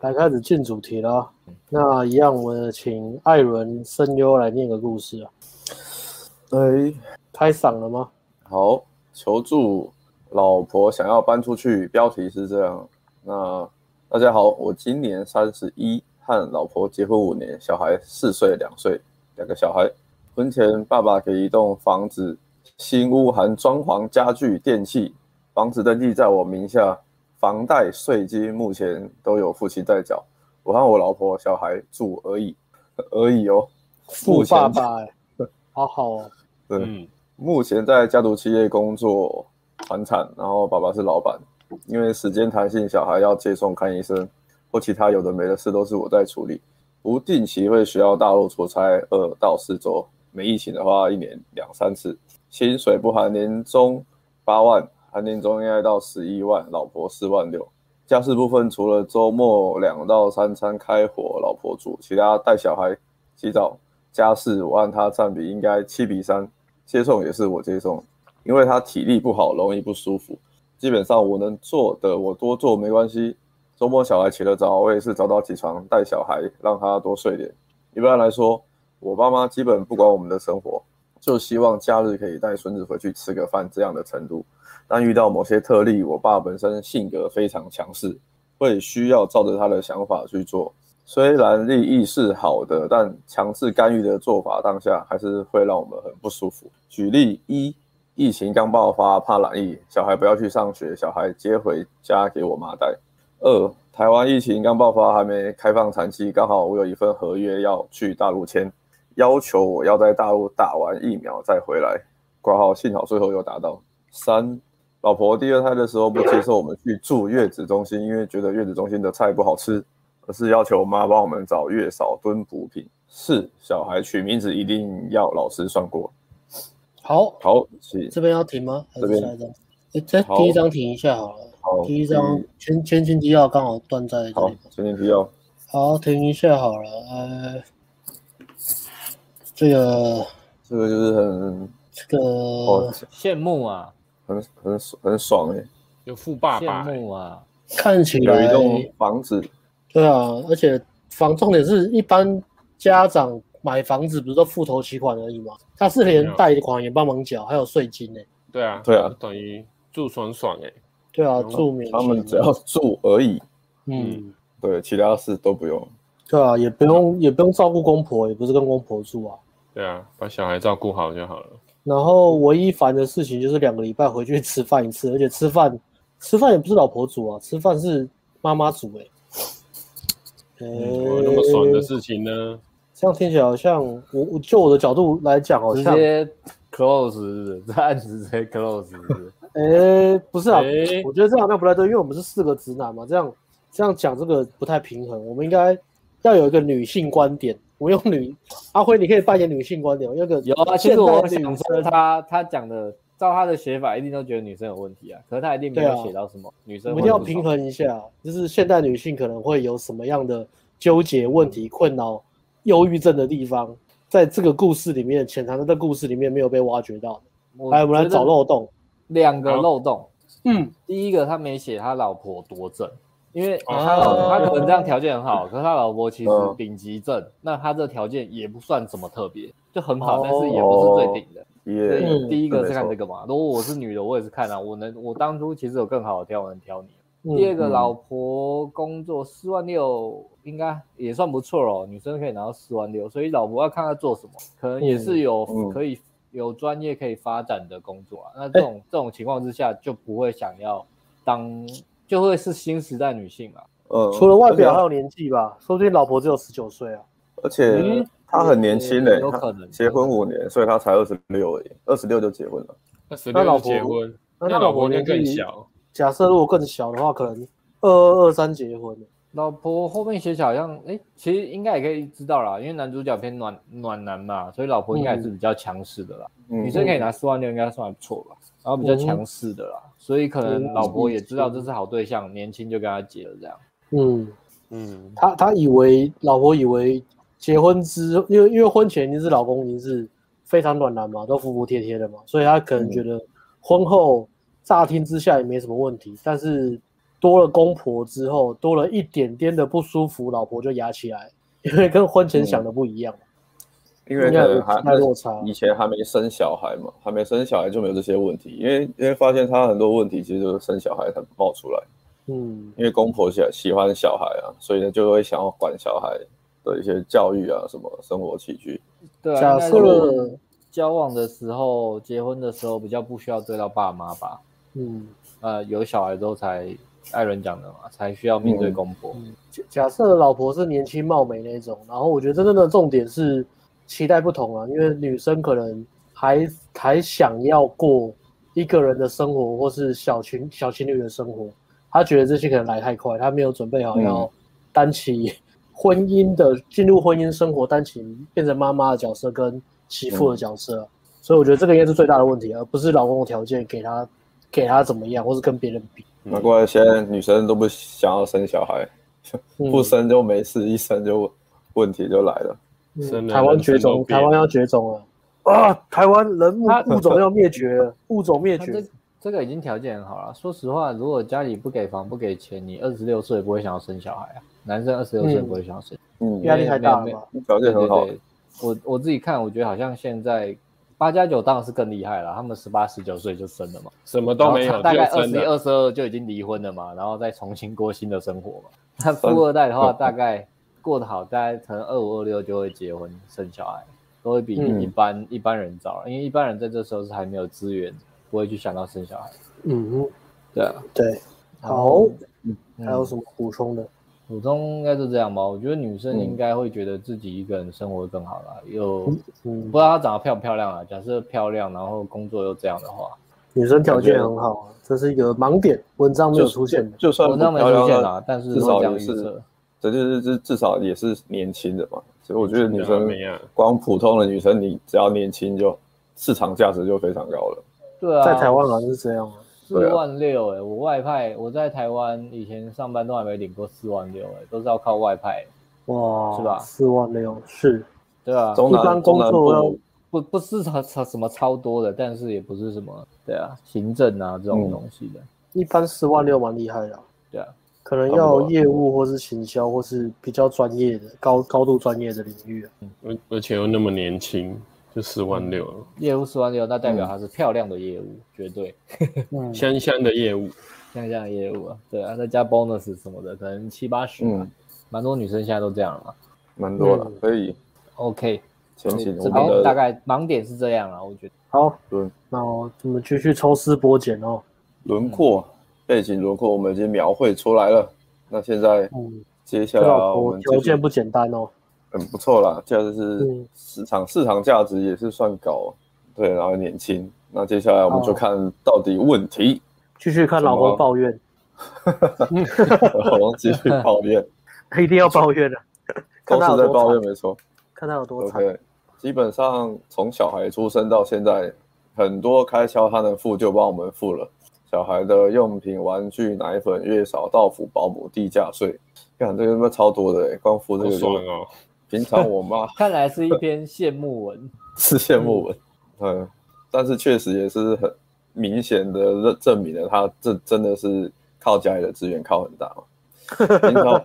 来开始进主题了。那一样，我们请艾伦声优来念个故事啊。哎，开嗓了吗？好，求助老婆想要搬出去。标题是这样。那大家好，我今年三十一，和老婆结婚五年，小孩四岁两岁，两个小孩。婚前爸爸给一栋房子，新屋含装潢、家具、电器，房子登记在我名下。房贷、税金目前都有父亲在缴，我和我老婆、小孩住而已，而已哦。富爸爸、欸，好好哦。对、嗯，目前在家族企业工作，传产，然后爸爸是老板。因为时间弹性，小孩要接送看医生，或其他有的没的事都是我在处理。不定期会需要大陆出差二到四周，没疫情的话一年两三次。薪水不含年终八万。含年终应该到十一万，老婆四万六。家事部分除了周末两到三餐开火，老婆煮，其他带小孩、洗澡、家事我按他占比应该七比三。接送也是我接送，因为他体力不好，容易不舒服。基本上我能做的我多做没关系。周末小孩起得早，我也是早早起床带小孩，让他多睡点。一般来说，我爸妈基本不管我们的生活，就希望假日可以带孙子回去吃个饭这样的程度。但遇到某些特例，我爸本身性格非常强势，会需要照着他的想法去做。虽然利益是好的，但强制干预的做法当下还是会让我们很不舒服。举例一，疫情刚爆发，怕染疫，小孩不要去上学，小孩接回家给我妈带。二，台湾疫情刚爆发，还没开放产期，刚好我有一份合约要去大陆签，要求我要在大陆打完疫苗再回来。挂号，幸好最后又达到。三。老婆第二胎的时候不接受我们去住月子中心，因为觉得月子中心的菜不好吃，而是要求妈帮我们找月嫂炖补品。是，小孩取名字一定要老师算过。好，好，这边要停吗？这边下一张，哎，这第一张停一下好了。好，第一张前前情提要刚好断在这里。好，前情提要。好，停一下好了。呃，这个，这个就是很这个、哦、羡慕啊。很很很爽哎、欸，有富爸爸、羡慕啊！看起来有一栋房子，对啊，而且房重点是一般家长买房子不是都付头期款而已吗？他是连贷款也帮忙缴，还有税金呢、欸。对啊，对啊，等于住爽爽哎、欸。对啊，住免他们只要住而已。嗯，对，其他事都不用。对啊，也不用也不用照顾公婆，也不是跟公婆住啊。对啊，把小孩照顾好就好了。然后唯一烦的事情就是两个礼拜回去吃饭一次，而且吃饭吃饭也不是老婆煮啊，吃饭是妈妈煮哎、欸。有那么爽的事情呢？这样听起来好像我我就我的角度来讲，好像 直接 close，这案子直接 close。哎，不是啊，我觉得这样好像不太对，因为我们是四个直男嘛，这样这样讲这个不太平衡，我们应该要有一个女性观点。我用女阿辉，你可以扮演女性观点。那个有啊，其实我想说他他讲的，照他的写法，一定都觉得女生有问题啊。可是他一定没有写到什么、啊、女生。我们一定要平衡一下，就是现代女性可能会有什么样的纠结、问题、困扰、忧郁症的地方，在这个故事里面潜藏在故事里面没有被挖掘到。来，我们来找漏洞。两个漏洞。嗯，第一个他没写他老婆多正。因为他老婆他可能这样条件很好，可是他老婆其实丙级正，那他这条件也不算什么特别，就很好，但是也不是最顶的。所以第一个是看这个嘛，如果我是女的，我也是看啊，我能我当初其实有更好的挑，我能挑你。第二个老婆工作四万六，应该也算不错哦，女生可以拿到四万六，所以老婆要看她做什么，可能也是有可以有专业可以发展的工作啊。那这种这种情况之下，就不会想要当。就会是新时代女性嘛？呃，除了外表还有年纪吧，说不定老婆只有十九岁啊。而且她很年轻嘞，有可能结婚五年，所以她才二十六而已，二十六就结婚了。二十六结婚，那他老婆年纪更小。假设如果更小的话，可能二二二三结婚。老婆后面写起来好像，哎，其实应该也可以知道啦，因为男主角偏暖暖男嘛，所以老婆应该还是比较强势的啦。女生可以拿四万六，应该算不错吧？然后比较强势的啦。所以可能老婆也知道这是好对象，年轻就跟他结了这样。嗯嗯，他他以为老婆以为结婚之，因为因为婚前已经是老公，已经是非常暖男嘛，都服服帖帖的嘛，所以他可能觉得婚后乍听之下也没什么问题。但是多了公婆之后，多了一点点的不舒服，老婆就压起来，因为跟婚前想的不一样。嗯因为可能还落差，以前还没生小孩嘛，还没生小孩就没有这些问题。因为因为发现他很多问题，其实就是生小孩才冒出来。嗯，因为公婆喜喜欢小孩啊，所以呢就会想要管小孩的一些教育啊，什么生活起居。对啊，假设交往的时候、结婚的时候比较不需要对到爸妈吧。嗯，呃，有小孩之后才艾伦讲的嘛，才需要面对公婆。嗯，假假设老婆是年轻貌美那种，然后我觉得真正的重点是。期待不同啊，因为女生可能还还想要过一个人的生活，或是小情小情侣的生活，她觉得这些可能来太快，她没有准备好要担起婚姻的进入婚姻生活，担起变成妈妈的角色跟媳妇的角色，嗯，所以我觉得这个应该是最大的问题，而不是老公的条件给她给她怎么样，或是跟别人比。难怪现在女生都不想要生小孩，不生就没事，一生就问题就来了。嗯、台湾绝种，台湾要绝种了啊！台湾人物物种要灭绝了，物种灭绝。这这个已经条件很好了。说实话，如果家里不给房不给钱，你二十六岁不会想要生小孩啊。男生二十六岁不会想要生，嗯，压力太大了。条件很好。我我自己看，我觉得好像现在八加九当然是更厉害了。他们十八十九岁就生了嘛，什么都没有，大概二十一二十二就已经离婚了嘛，然后再重新过新的生活嘛。那富二代的话，大概。过得好，大概可能二五二六就会结婚生小孩，都会比一般、嗯、一般人早，因为一般人在这时候是还没有资源，不会去想到生小孩。嗯，对啊，对，好，嗯，还有什么补充的？补充应该是这样吧。我觉得女生应该会觉得自己一个人生活更好了，又、嗯、不知道她长得漂不漂亮啊。假设漂亮，然后工作又这样的话，女生条件很好，这是一个盲点，文章没有出现的，就，就算文章没出现啊，但是至少也是。这就是至至少也是年轻的嘛，所以我觉得女生光普通的女生，你只要年轻就市场价值就非常高了。对啊，在台湾好像是这样啊，四万六哎，我外派我在台湾以前上班都还没领过四万六哎，都是要靠外派。哇，是吧？四万六是，对啊，一般工作要不不是超超什么超多的，但是也不是什么对啊，行政啊这种东西的，一般四万六蛮厉害的，对啊。可能要业务，或是行销，或是比较专业的高高度专业的领域啊。而而且又那么年轻，就四万六。业务四万六，那代表他是漂亮的业务，嗯、绝对。香香的业务，香香的业务啊，对啊，再加 bonus 什么的，可能七八十。嗯，蛮多女生现在都这样了嘛。蛮多了，可以。OK，前期这边大概盲点是这样了，我觉得。好，对，那我们继续抽丝剥茧哦。轮廓。背景轮廓我们已经描绘出来了，那现在接下来我们条件不简单哦，很不错啦，价值是市场市场价值也是算高，对，然后年轻，那接下来我们就看到底问题，继续看老公抱怨，老公继续抱怨，他一定要抱怨的，都是在抱怨没错，看他有多惨，OK，基本上从小孩出生到现在，很多开销他能付就帮我们付了。小孩的用品、玩具、奶粉、月嫂、到府、保姆、地价税，看这个他妈超多的哎，光付这个就哦。平常我妈 看来是一篇羡慕文，是羡慕文，嗯，但是确实也是很明显的证证明了他这真的是靠家里的资源靠很大嘛。平常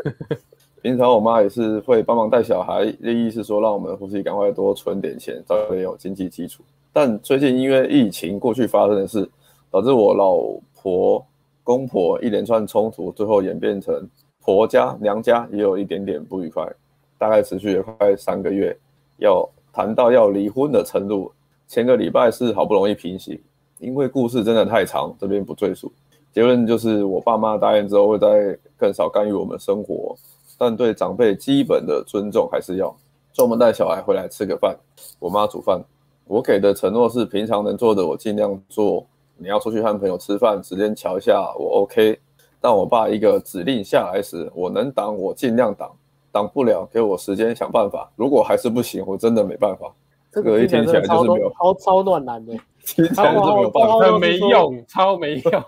平常我妈也是会帮忙带小孩，意思是说让我们夫妻赶快多存点钱，早点有经济基础。但最近因为疫情过去发生的事。导致我老婆、公婆一连串冲突，最后演变成婆家、娘家也有一点点不愉快，大概持续了快三个月，要谈到要离婚的程度。前个礼拜是好不容易平息，因为故事真的太长，这边不赘述。结论就是我爸妈答应之后会再更少干预我们生活，但对长辈基本的尊重还是要。专门带小孩回来吃个饭，我妈煮饭，我给的承诺是平常能做的我尽量做。你要出去和朋友吃饭，时间瞧一下我 OK。但我爸一个指令下来时，我能挡我尽量挡，挡不了给我时间想办法。如果还是不行，我真的没办法。这个一听起来就是没有超超暖男的，听起来就没有办法，没用，超没用。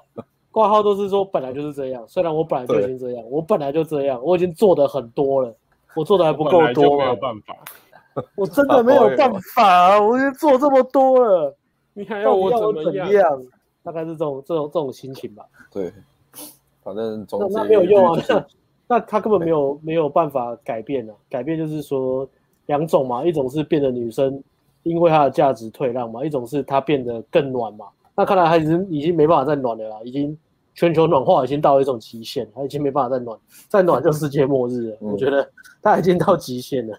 挂号都是说本来就是这样，虽然我本来就已经这样，我本来就这样，我已经做的很多了，我做的还不够多，没有办法。我真的没有办法，我已经做这么多了，你还要我怎么样？大概是这种这种这种心情吧。对，反正总那那没有用啊，那 那他根本没有没有办法改变啊。改变就是说两种嘛，一种是变得女生因为她的价值退让嘛，一种是她变得更暖嘛。那看来他已经已经没办法再暖了啦，已经全球暖化已经到了一种极限，他已经没办法再暖，再暖就世界末日了。嗯、我觉得他已经到极限了。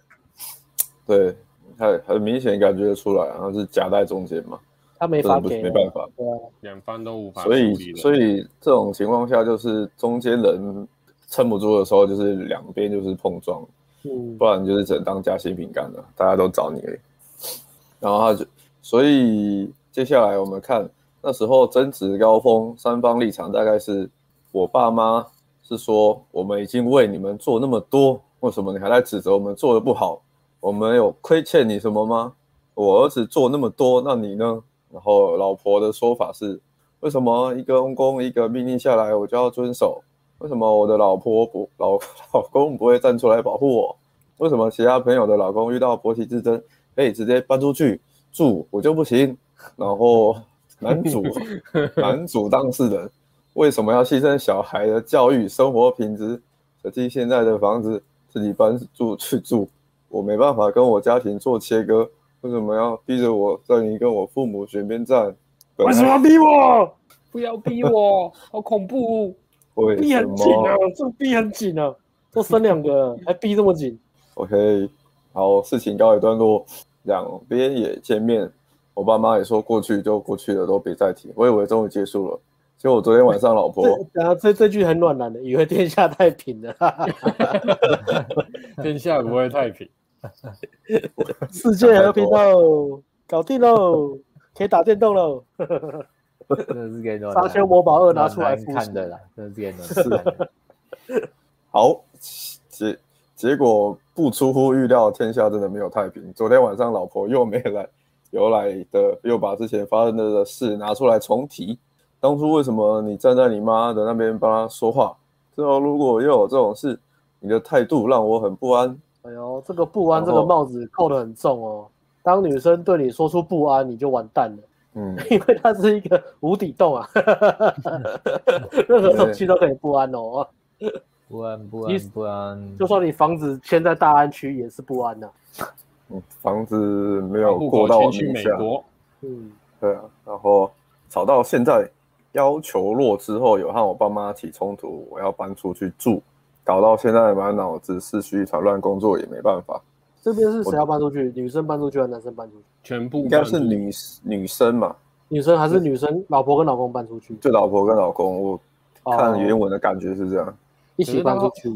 对，很很明显感觉得出来，然后是夹在中间嘛，他没法给，没办法，对啊，两方都无法。所以所以这种情况下，就是中间人撑不住的时候，就是两边就是碰撞，嗯，不然就是只能当夹心饼干了，大家都找你而已。然后他就，所以接下来我们看。那时候争执高峰，三方立场大概是我爸妈是说，我们已经为你们做那么多，为什么你还在指责我们做的不好？我们有亏欠你什么吗？我儿子做那么多，那你呢？然后老婆的说法是，为什么一个公公一个命令下来我就要遵守？为什么我的老婆不老老公不会站出来保护我？为什么其他朋友的老公遇到婆媳之争可以直接搬出去住，我就不行？然后。男主，男主当事人为什么要牺牲小孩的教育、生活品质，舍弃现在的房子自己搬住去住？我没办法跟我家庭做切割，为什么要逼着我在你跟我父母选边站？为什么要逼我？不要逼我，好恐怖！逼很紧啊，这逼很紧啊，都生两个 还逼这么紧。OK，好，事情告一段落，两边也见面。我爸妈也说过去就过去了，都别再提。我以为终于结束了，结果我昨天晚上老婆，然后这这句很暖男的，以为天下太平了，天下不会太平，世界和平喽，搞定喽，可以打电动喽，真的是给暖沙丘魔堡二拿出来看的啦，真的是给暖男。好，结结果不出乎预料，天下真的没有太平。昨天晚上老婆又没来。由来的又把之前发生的事拿出来重提，当初为什么你站在你妈的那边帮她说话？之后如果又有这种事，你的态度让我很不安。哎呦，这个不安这个帽子扣得很重哦。当女生对你说出不安，你就完蛋了。嗯，因为它是一个无底洞啊，任何东西都可以不安哦。不安不安不安，就算你房子迁在大安区也是不安的。嗯，房子没有过到去美国。嗯，对啊，然后吵到现在，要求落之后，有和我爸妈起冲突，我要搬出去住，搞到现在满脑子思绪一团乱，工作也没办法。这边是谁要搬出去？女生搬出去还是男生搬出去？全部应该是女女生嘛？女生还是女生？老婆跟老公搬出去？就老婆跟老公，我看原文的感觉是这样，一起搬出去。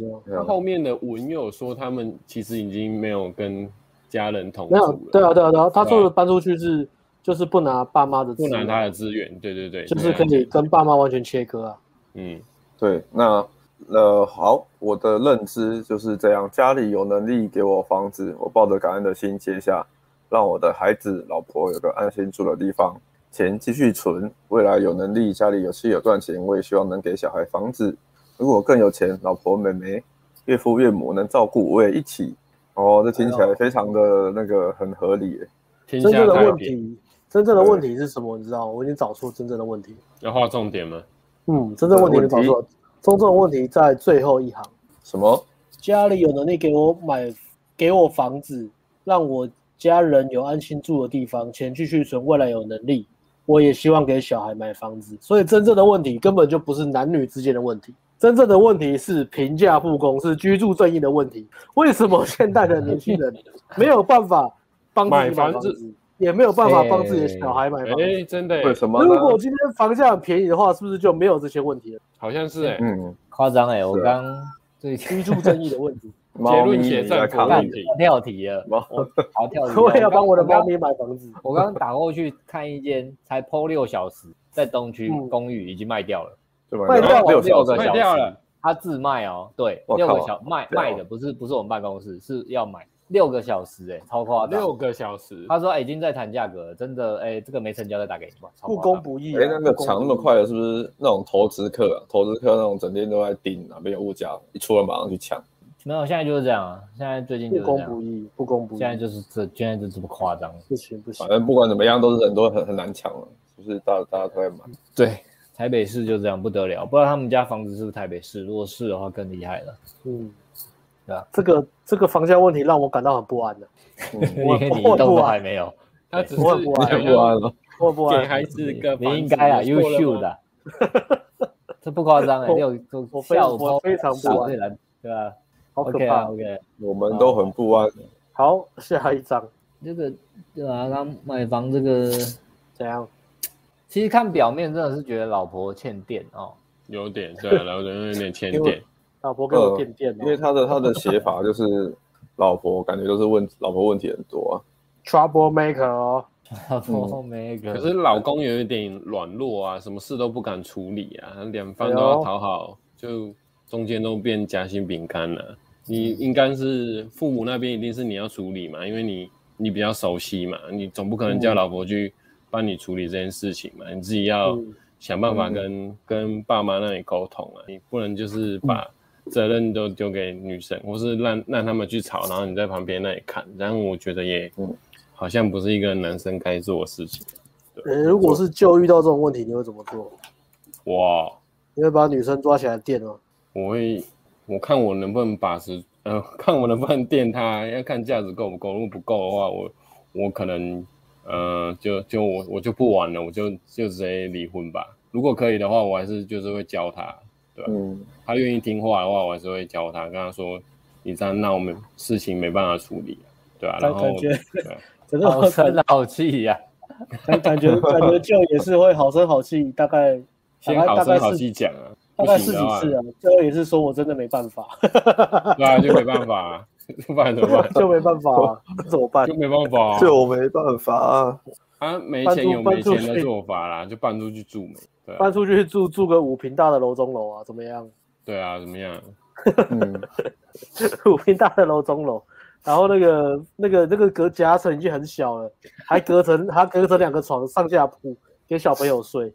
后面的文又有说，他们其实已经没有跟。家人同没有，对啊，对啊，对啊，他说的搬出去是，就是不拿爸妈的资源，不拿他的资源，对对对，就是可以跟爸妈完全切割啊。嗯，对，那呃好，我的认知就是这样，家里有能力给我房子，我抱着感恩的心接下，让我的孩子、老婆有个安心住的地方，钱继续存，未来有能力，家里有事有赚钱，我也希望能给小孩房子，如果更有钱，老婆、妹妹、岳父、岳母能照顾，我也一起。哦，这听起来非常的那个很合理耶。真正的问题，真正的问题是什么？你知道吗？我已经找出真正的问题。要画重点吗？嗯，真正问题你找出了。真正的问题在最后一行。什么？家里有能力给我买，给我房子，让我家人有安心住的地方，钱继续存，未来有能力，我也希望给小孩买房子。所以真正的问题根本就不是男女之间的问题。真正的问题是平价不公，是居住正义的问题。为什么现代的年轻人没有办法帮自己买房子，也没有办法帮自己的小孩买房子？哎，真的？为什么？如果今天房价很便宜的话，是不是就没有这些问题了？好像是哎，嗯，夸张哎，我刚对 居住正义的问题，结论写在考问题，跳题了，好跳题。我也要帮我的猫咪买房子。我刚刚打过去看一间，才 PO 六小时，在东区公寓已经卖掉了。卖掉六六个小时，他自卖哦，对，六个小卖卖的不是不是我们办公室，是要买六个小时，哎，超夸张，六个小时。他说已经在谈价格了，真的，哎，这个没成交再打给你吧，不公不义。哎，那个抢那么快的，是不是那种投资客？投资客那种整天都在盯哪边有物价，一出来马上去抢。没有，现在就是这样啊，现在最近就是不公不义，不公不义。现在就是这，现在就这么夸张，不行不行。反正不管怎么样，都是很多很很难抢了，就是大大家都在买。对。台北市就这样不得了，不知道他们家房子是不是台北市，如果是的话更厉害了。嗯，对啊，这个这个房价问题让我感到很不安的。因为你一栋都还没有，他只是我不安，不安了，我不安。给孩子个你应该啊，优秀的，这不夸张哎，六我非我非常不安，对吧？好可怕，OK，我们都很不安。好，下一张，这个对啊，他买房这个怎样？其实看表面真的是觉得老婆欠电哦，有点对，然后有点欠电，老婆给我垫电，因为他的他的写法就是老婆感觉都是问老婆问题很多啊，Trouble Maker 哦，Trouble Maker，可是老公有一点软弱啊，什么事都不敢处理啊，两方都要讨好，就中间都变夹心饼干了。你应该是父母那边一定是你要处理嘛，因为你你比较熟悉嘛，你总不可能叫老婆去。帮你处理这件事情嘛，你自己要想办法跟、嗯、跟爸妈那里沟通啊，你不能就是把责任都丢给女生，或是让让他们去吵，然后你在旁边那里看，然后我觉得也好像不是一个男生该做的事情。对，欸、如果是就遇到这种问题，你会怎么做？哇，你会把女生抓起来电吗？我会，我看我能不能把持，呃，看我能不能电她，要看价值够不够，如果不够的话，我我可能。呃，就就我我就不玩了，我就就直接离婚吧。如果可以的话，我还是就是会教他，对吧？嗯，他愿意听话的话，我还是会教他，跟他说，你这样那我们事情没办法处理，对吧？然后感觉的 好生好气呀，感感觉感觉就也是会好声好气，大概先好声好气讲啊，大概是几次啊？最后也是说我真的没办法，对啊，就没办法。不然 怎么办？就没办法、啊，怎么办？就没办法、啊，就没办法啊！啊，没钱有没钱的做法啦，就搬出去住没？对、啊，搬出去住住个五平大的楼中楼啊，怎么样？对啊，怎么样？嗯，五平大的楼中楼，然后那个那个那个隔夹层已经很小了，还隔成还隔成两个床上下铺给小朋友睡，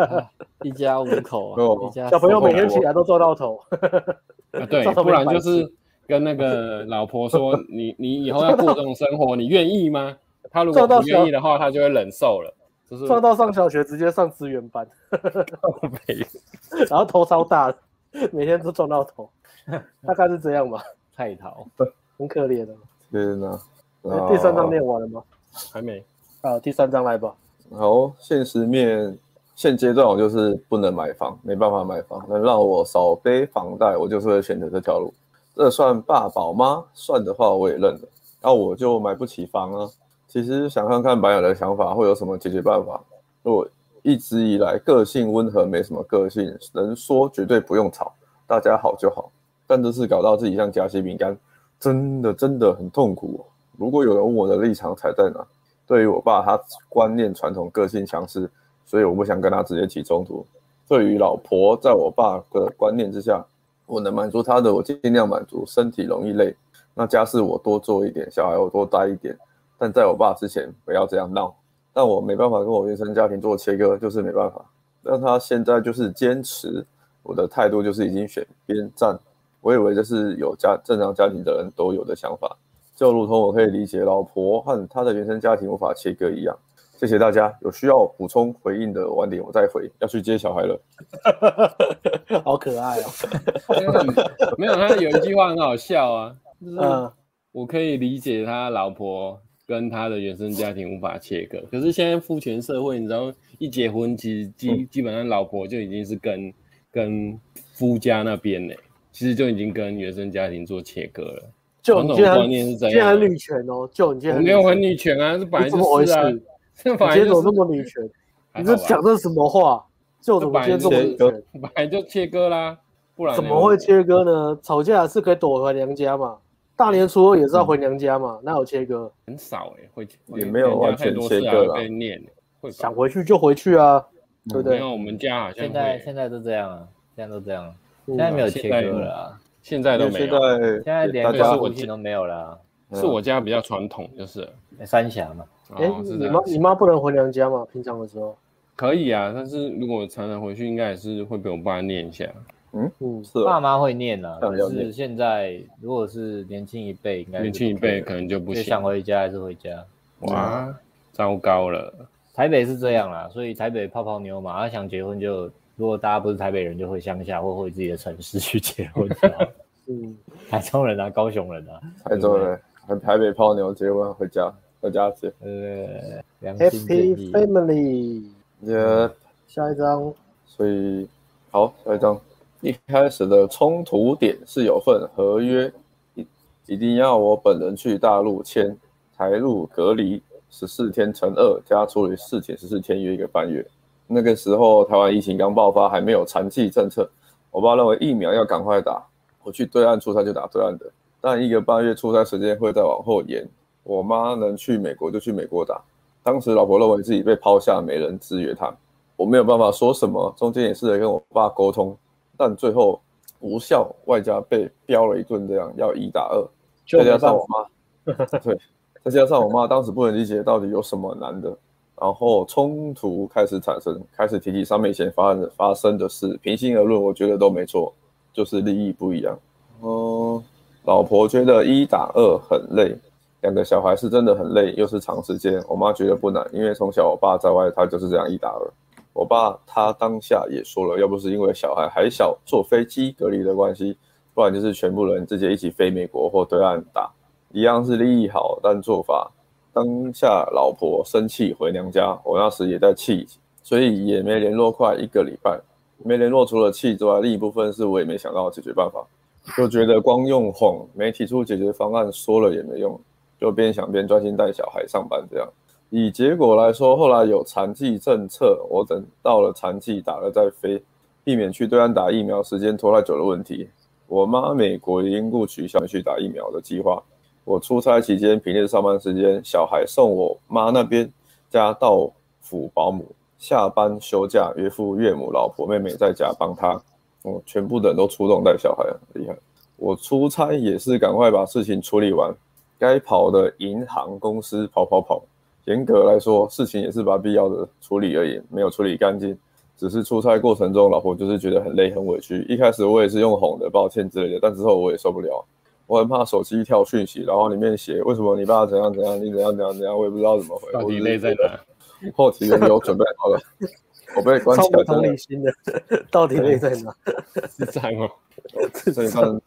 一家五口啊，哦、一家小朋友每天起来都撞到头，啊、对，不然就是。跟那个老婆说，你你以后要过这种生活，你愿意吗？他如果不愿意的话，他就会忍受了。就是撞到上小学，直接上资源班 然后头超大，每天都撞到头，大概是这样吧。太淘，很可怜的。天哪！第三章念完了吗？还没。啊，第三章来吧。好，现实面，现阶段我就是不能买房，没办法买房，能让我少背房贷，我就是会选择这条路。这算爸宝吗？算的话，我也认了。那我就买不起房啊。其实想看看白雅的想法会有什么解决办法。我一直以来个性温和，没什么个性，能说绝对不用吵，大家好就好。但这次搞到自己像夹心饼干，真的真的很痛苦。如果有人问我的立场踩在哪，对于我爸，他观念传统，个性强势，所以我不想跟他直接起冲突。对于老婆，在我爸的观念之下。我能满足他的，我尽量满足。身体容易累，那家事我多做一点，小孩我多带一点。但在我爸之前，不要这样闹。但我没办法跟我原生家庭做切割，就是没办法。但他现在就是坚持，我的态度就是已经选边站。我以为这是有家正常家庭的人都有的想法，就如同我可以理解老婆和他的原生家庭无法切割一样。谢谢大家，有需要补充回应的晚点我再回。要去接小孩了，好可爱哦！没有，他有一句话很好笑啊，就是我可以理解他老婆跟他的原生家庭无法切割，可是现在父权社会，你知道一结婚，其实基基本上老婆就已经是跟跟夫家那边呢，其实就已经跟原生家庭做切割了。就你这种观念是这样，这很女权哦，就你这样我没有很女权啊，这本来就是啊。你今天怎么那么女权？你这讲的是什么话？就怎么今天这么女权？本来就切割啦，不然怎么会切割呢？吵架是可以躲回娘家嘛？大年初二也是要回娘家嘛？那有切割？很少哎，会也没有完全切割了。想回去就回去啊，对不对？因为我们家好像现在现在都这样啊，现在都这样，现在没有切割了啊，现在都没有，现在连个父亲都没有了。是我家比较传统，就是三峡嘛。哎，你妈你妈不能回娘家吗？平常的时候可以啊，但是如果常常回去，应该也是会被我爸念一下。嗯嗯，是爸妈会念啊，但是现在如果是年轻一辈，应该年轻一辈可能就不行，想回家还是回家。哇，糟糕了，台北是这样啦，所以台北泡泡妞嘛，他想结婚就，如果大家不是台北人，就回乡下或回自己的城市去结婚。嗯，台中人啊，高雄人啊，台中人，和台北泡妞结婚回家，回家结。呃，Happy Family。Yeah，下一张。所以，好，下一张。一开始的冲突点是有份合约，一一定要我本人去大陆签，台陆隔离十四天乘二加处理事情十四天约一个半月。那个时候台湾疫情刚爆发，还没有残剂政策，我爸认为疫苗要赶快打，我去对岸出差就打对岸的，但一个半月出差时间会再往后延。我妈能去美国就去美国打，当时老婆认为自己被抛下，没人支援她，我没有办法说什么，中间也试着跟我爸沟通。但最后无效，外加被飙了一顿，这样要一打二，再加上我妈，对，再加上我妈当时不能理解到底有什么难的，然后冲突开始产生，开始提起三年前发生发生的事，平心而论，我觉得都没错，就是利益不一样。嗯，老婆觉得一打二很累，两个小孩是真的很累，又是长时间。我妈觉得不难，因为从小我爸在外，他就是这样一打二。我爸他当下也说了，要不是因为小孩还小，坐飞机隔离的关系，不然就是全部人直接一起飞美国或对岸打，一样是利益好，但做法当下老婆生气回娘家，我那时也在气，所以也没联络快一个礼拜，没联络除了气之外，另一部分是我也没想到解决办法，就觉得光用哄没提出解决方案，说了也没用，就边想边专心带小孩上班这样。以结果来说，后来有残疾政策，我等到了残疾打了再飞，避免去对岸打疫苗时间拖太久的问题。我妈美国因故取消去打疫苗的计划。我出差期间平日上班时间，小孩送我妈那边家到府保姆，下班休假岳父岳母老婆妹妹在家帮他，我全部的人都出动带小孩，很厉害。我出差也是赶快把事情处理完，该跑的银行公司跑跑跑。严格来说，事情也是把必要的处理而已，没有处理干净。只是出差过程中，老婆就是觉得很累、很委屈。一开始我也是用哄的、抱歉之类的，但之后我也受不了。我很怕手机跳讯息，然后里面写为什么你爸怎样怎样，你怎样怎样怎样，我也不知道怎么回。到底累在哪？后期有没有准备好了？我被关起来。超不理性的，到底累在哪？是这样哦。所以看，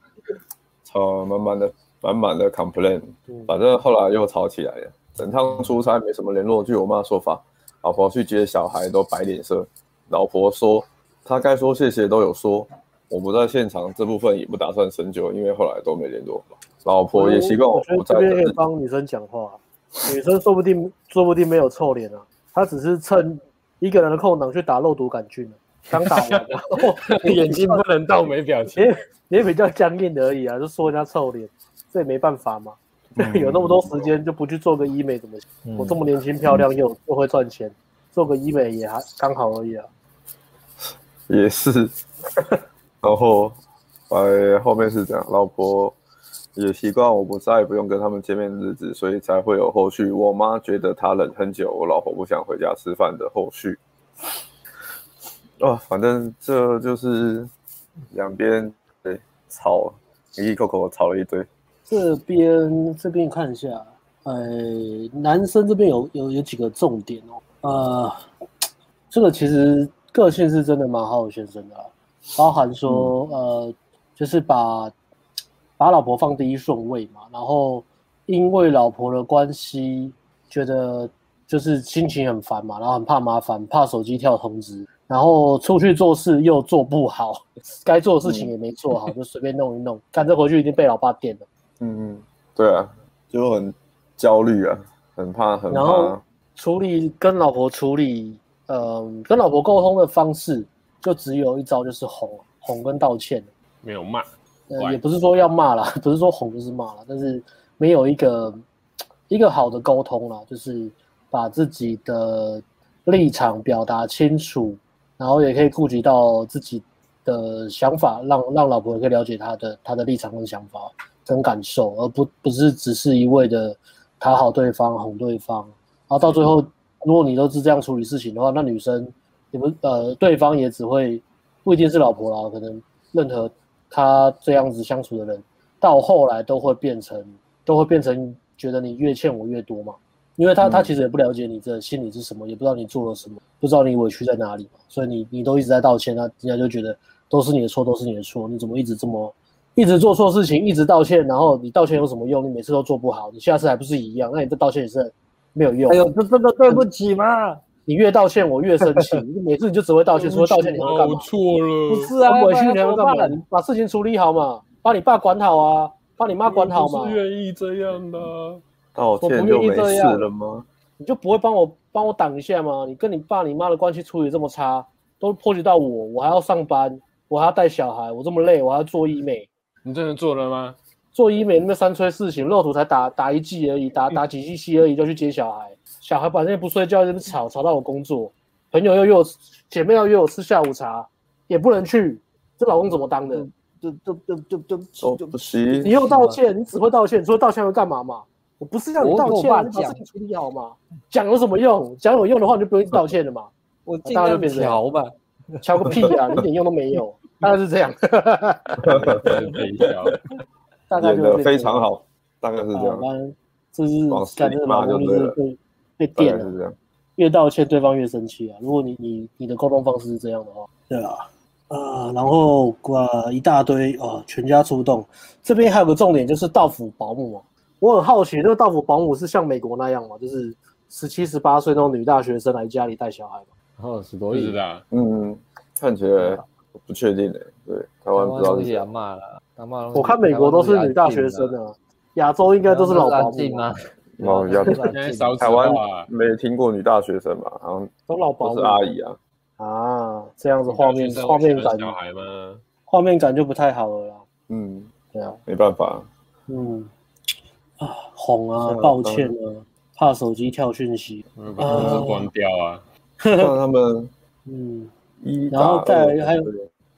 吵满满的、满满的 complain，反正后来又吵起来了。整趟出差没什么联络，据我妈说法，老婆去接小孩都摆脸色。老婆说她该说谢谢都有说，我不在现场，这部分也不打算深究，因为后来都没联络。老婆也习惯我不在。这边可以帮女生讲话，女生说不定说不定没有臭脸啊，她只是趁一个人的空档去打肉毒杆菌了，刚打完，然后眼睛不能动，没表情，也也比较僵硬而已啊，就说人家臭脸，这也没办法嘛。有那么多时间就不去做个医美怎么行？嗯、我这么年轻漂亮又又会赚钱，做个医美也还刚好而已啊。也是，然后哎后面是这样，老婆也习惯我不在，不用跟他们见面的日子，所以才会有后续。我妈觉得她忍很久，我老婆不想回家吃饭的后续。哦，反正这就是两边对吵，一一口口吵了一堆。这边这边看一下，呃，男生这边有有有几个重点哦，呃，这个其实个性是真的蛮好先生的，包含说，呃，就是把把老婆放第一顺位嘛，然后因为老婆的关系，觉得就是心情很烦嘛，然后很怕麻烦，怕手机跳通知，然后出去做事又做不好，该做的事情也没做好，就随便弄一弄，赶着回去一定被老爸电了。嗯嗯，对啊，就很焦虑啊，很怕很怕。然后处理跟老婆处理，嗯、呃，跟老婆沟通的方式就只有一招，就是哄哄跟道歉，没有骂。呃，也不是说要骂啦，不是说哄就是骂啦，但是没有一个一个好的沟通啦，就是把自己的立场表达清楚，然后也可以顾及到自己的想法，让让老婆也可以了解他的他的立场跟想法。跟感受，而不不是只是一味的讨好对方、哄对方，然后到最后，如果你都是这样处理事情的话，那女生也不呃，对方也只会不一定是老婆啦，可能任何他这样子相处的人，到后来都会变成都会变成觉得你越欠我越多嘛，因为他他其实也不了解你的心理是什么，也不知道你做了什么，不知道你委屈在哪里嘛，所以你你都一直在道歉，那人家就觉得都是你的错，都是你的错，你怎么一直这么一直做错事情，一直道歉，然后你道歉有什么用？你每次都做不好，你下次还不是一样？那你这道歉也是没有用。哎呦，这真的对不起嘛！你越道歉我越生气，你每次你就只会道歉，除了道歉你还会干嘛？我错了，不是啊，委屈你还会干嘛？你把事情处理好嘛，把你爸管好啊，把你妈管好嘛。我是愿意这样的，道歉就没事了吗？你就不会帮我帮我挡一下吗？你跟你爸你妈的关系处理这么差，都波及到我，我还要上班，我还要带小孩，我这么累，我还要做医美。你真的做了吗？做医美那么三催四请，肉毒才打打一剂而已，打打几剂剂而已，就去接小孩。小孩反正也不睡觉，在那边吵吵到我工作。朋友又约我，姐妹要约我吃下午茶，也不能去。这老公怎么当的？就就就就就就不行。你又道歉，你只会道歉，你说道歉会干嘛嘛？我不是让你道歉，你把事情处理好嘛。讲有什么用？讲有用的话，你就不用道歉了嘛。我尽量调吧，调个屁啊，一点用都没有。大概是这样。大概就非常好，大概是这样。这是感觉老公就是被被电了，越道歉对方越生气啊。如果你你你的沟通方式是这样的话，对啊，啊，然后挂一大堆啊，全家出动。这边还有个重点就是到府保姆啊。我很好奇，那个到府保姆是像美国那样吗？就是十七十八岁那种女大学生来家里带小孩吗？哦，是多意思的。嗯，看起来不确定的。对，台湾不知道是谁骂了，我看美国都是女大学生啊。亚洲应该都是老保姆吗？哦，亚洲 台湾没听过女大学生吧？好像都老保姆，是阿姨啊。啊，这样子画面画面感，画面感就不太好了啦。嗯，对啊，没办法。嗯，啊，哄啊，抱歉啊，怕手机跳讯息，把通知关掉啊。让他们，嗯，然后再还有。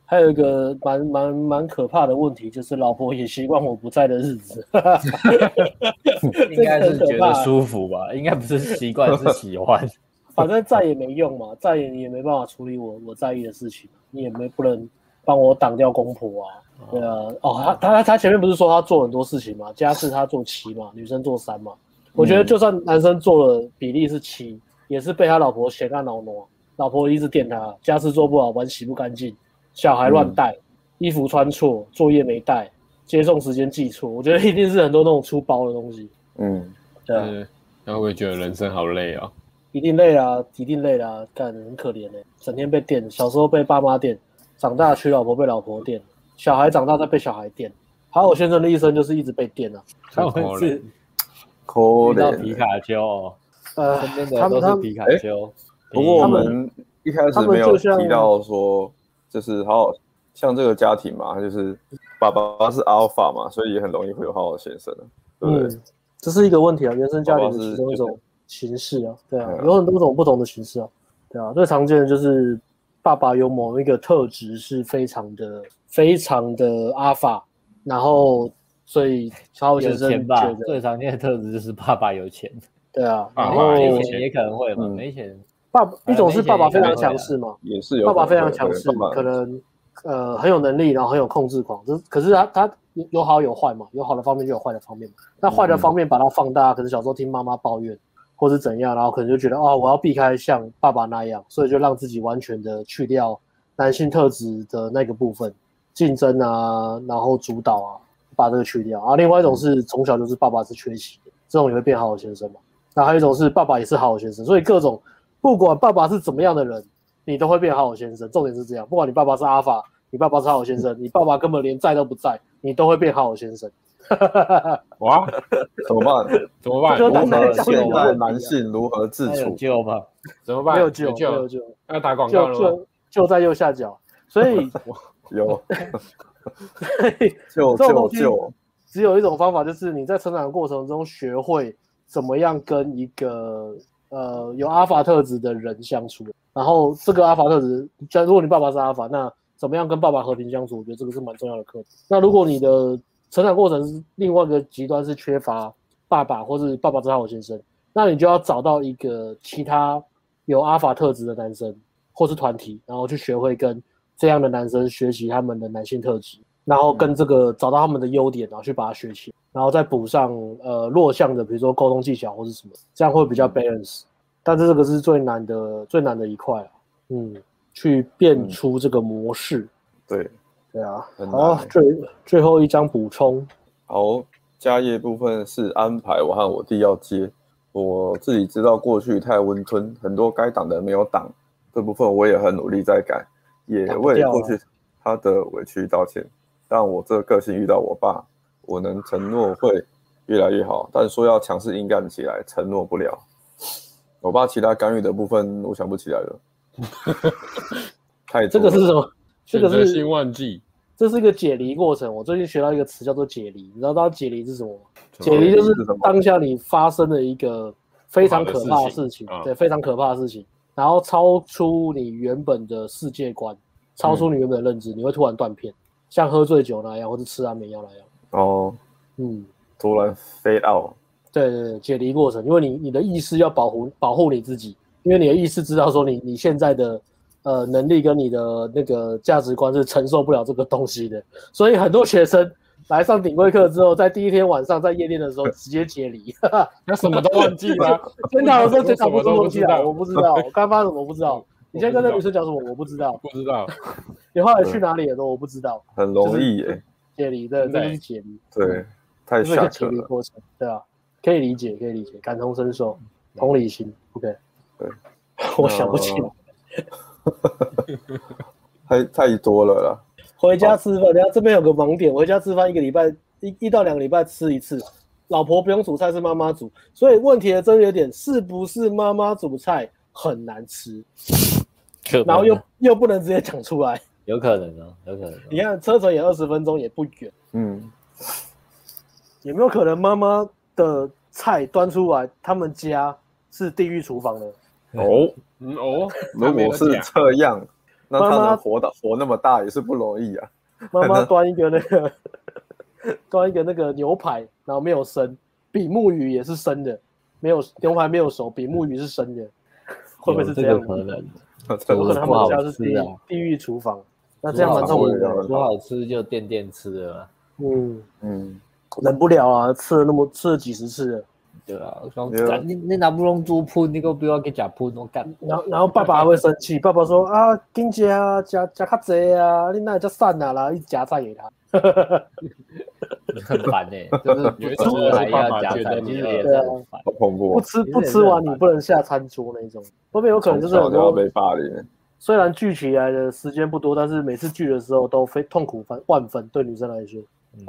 还有一个蛮蛮蛮可怕的问题，就是老婆也习惯我不在的日子，应该是觉得舒服吧？应该不是习惯，是喜欢。反正在也没用嘛，在也也没办法处理我我在意的事情，你也没不能帮我挡掉公婆啊。对啊，哦，他他他前面不是说他做很多事情嘛？家事他做七嘛，女生做三嘛。我觉得就算男生做了比例是七，也是被他老婆嫌他恼挪，老婆一直电他，家事做不好，碗洗不干净。小孩乱带，嗯、衣服穿错，作业没带，接送时间记错，我觉得一定是很多那种粗包的东西。嗯，对。那会不会觉得人生好累啊？一定累啊，一定累啊，干很可怜哎、欸，整天被电，小时候被爸妈电，长大娶老婆被老婆电，小孩长大再被小孩电。好，我先生的一生就是一直被电啊。他们是可到皮卡丘，呃，身边的都是皮卡丘。不过我们一开始没有提到说。就是好好像这个家庭嘛，就是爸爸是阿尔法嘛，所以也很容易会有好好先生，对不对？嗯，这是一个问题啊，原生家庭的其中一种形式啊，对啊，有很多种不同的形式啊，对啊，最常见的就是爸爸有某一个特质是非常的、非常的阿尔法，然后所以超好先生觉得最常见的特质就是爸爸有钱，对啊，然后有钱也可能会嘛，没钱。爸一种是爸爸非常强势嘛，也是有爸爸非常强势，可能呃很有能力，然后很有控制狂。这可是他他有好有坏嘛，有好的方面就有坏的方面嘛。那坏的方面把它放大，可能小时候听妈妈抱怨或是怎样，然后可能就觉得哦，我要避开像爸爸那样，所以就让自己完全的去掉男性特质的那个部分，竞争啊，然后主导啊，把这个去掉。啊，另外一种是从小就是爸爸是缺席的，这种也会变好的先生嘛。那还有一种是爸爸也是好好先生，所以各种。不管爸爸是怎么样的人，你都会变好好先生。重点是这样，不管你爸爸是阿法，你爸爸是好好先生，你爸爸根本连在都不在，你都会变好好先生。哇，怎么办？怎么办？如何现在男性如何自处？有救吗？怎么办？没有救，没有救。要打广告了吗？就就在右下角。所以 有。救救救，只有一种方法，就是你在成长的过程中学会怎么样跟一个。呃，有阿法特质的人相处，然后这个阿法特质，假如果你爸爸是阿法，那怎么样跟爸爸和平相处？我觉得这个是蛮重要的课题。那如果你的成长过程是另外一个极端是缺乏爸爸，或是爸爸是好好先生，那你就要找到一个其他有阿法特质的男生，或是团体，然后去学会跟这样的男生学习他们的男性特质，然后跟这个找到他们的优点，然后去把它学起，然后再补上呃弱项的，比如说沟通技巧或是什么，这样会比较 balance。但是这个是最难的最难的一块，嗯，去变出这个模式。嗯、对，对啊。好，最最后一张补充。好，家业部分是安排我和我弟要接。我自己知道过去太温吞，很多该挡的没有挡，这部分我也很努力在改，也为过去他的委屈道歉。但我这个性遇到我爸，我能承诺会越来越好，但说要强势硬干起来，承诺不了。我爸其他干预的部分，我想不起来了。太这个是什么？这个是新忘记。这是一个解离过程。我最近学到一个词叫做解离，你知道它解离是什么吗？解离就是当下你发生的一个非常可怕的事情，对，非常可怕的事情，然后超出你原本的世界观，超出你原本的认知，你会突然断片，像喝醉酒那样，或者吃安眠药那样。哦，嗯，突然 fade out。对对对，解离过程，因为你你的意识要保护保护你自己，因为你的意识知道说你你现在的。呃，能力跟你的那个价值观是承受不了这个东西的，所以很多学生来上顶规课之后，在第一天晚上在夜店的时候直接解离，那什么都忘记 了。检讨的时候检讨不出东西来，我不知道，我刚发什么我不知道。你现在跟那女生讲什么？我不知道，不知道。你后来去哪里了都我不知道。很容易耶，解离对，这是解离。对，太吓人了。解离过程，对啊，可以理解，可以理解，感同身受，同理心。OK，对，我想不起来。太太多了啦！回家吃饭，等下这边有个盲点，回家吃饭一个礼拜一一到两个礼拜吃一次，老婆不用煮菜是妈妈煮，所以问题的真有点是不是妈妈煮菜很难吃？然后又又不能直接讲出来，有可能啊，有可能。你看车程也二十分钟也不远，嗯，有没有可能妈妈的菜端出来，他们家是地狱厨房呢？哦，嗯哦，如果是这样，那他能活到活那么大也是不容易啊。妈妈端一个那个，端一个那个牛排，然后没有生，比目鱼也是生的，没有牛排没有熟，比目鱼是生的，会不会是这样？可能，有可能他们家是地狱地狱厨房，那这样蛮痛苦的。不好吃就垫垫吃了，嗯。嗯，忍不了啊，吃了那么吃了几十次。了。对啊，你你拿不弄猪铺，你个不要给假铺，我干。然后然后爸爸还会生气，爸爸说啊，跟加加加卡贼啊，你那叫散啊啦，一夹菜给他，很烦哎，就是 吃还要夹菜，其实也是很烦，好恐怖。不吃不吃完你不能下餐桌那种，后面有可能就是很多被霸凌。虽然聚起来的时间不多，但是每次聚的时候都非痛苦万万分，对女生来说，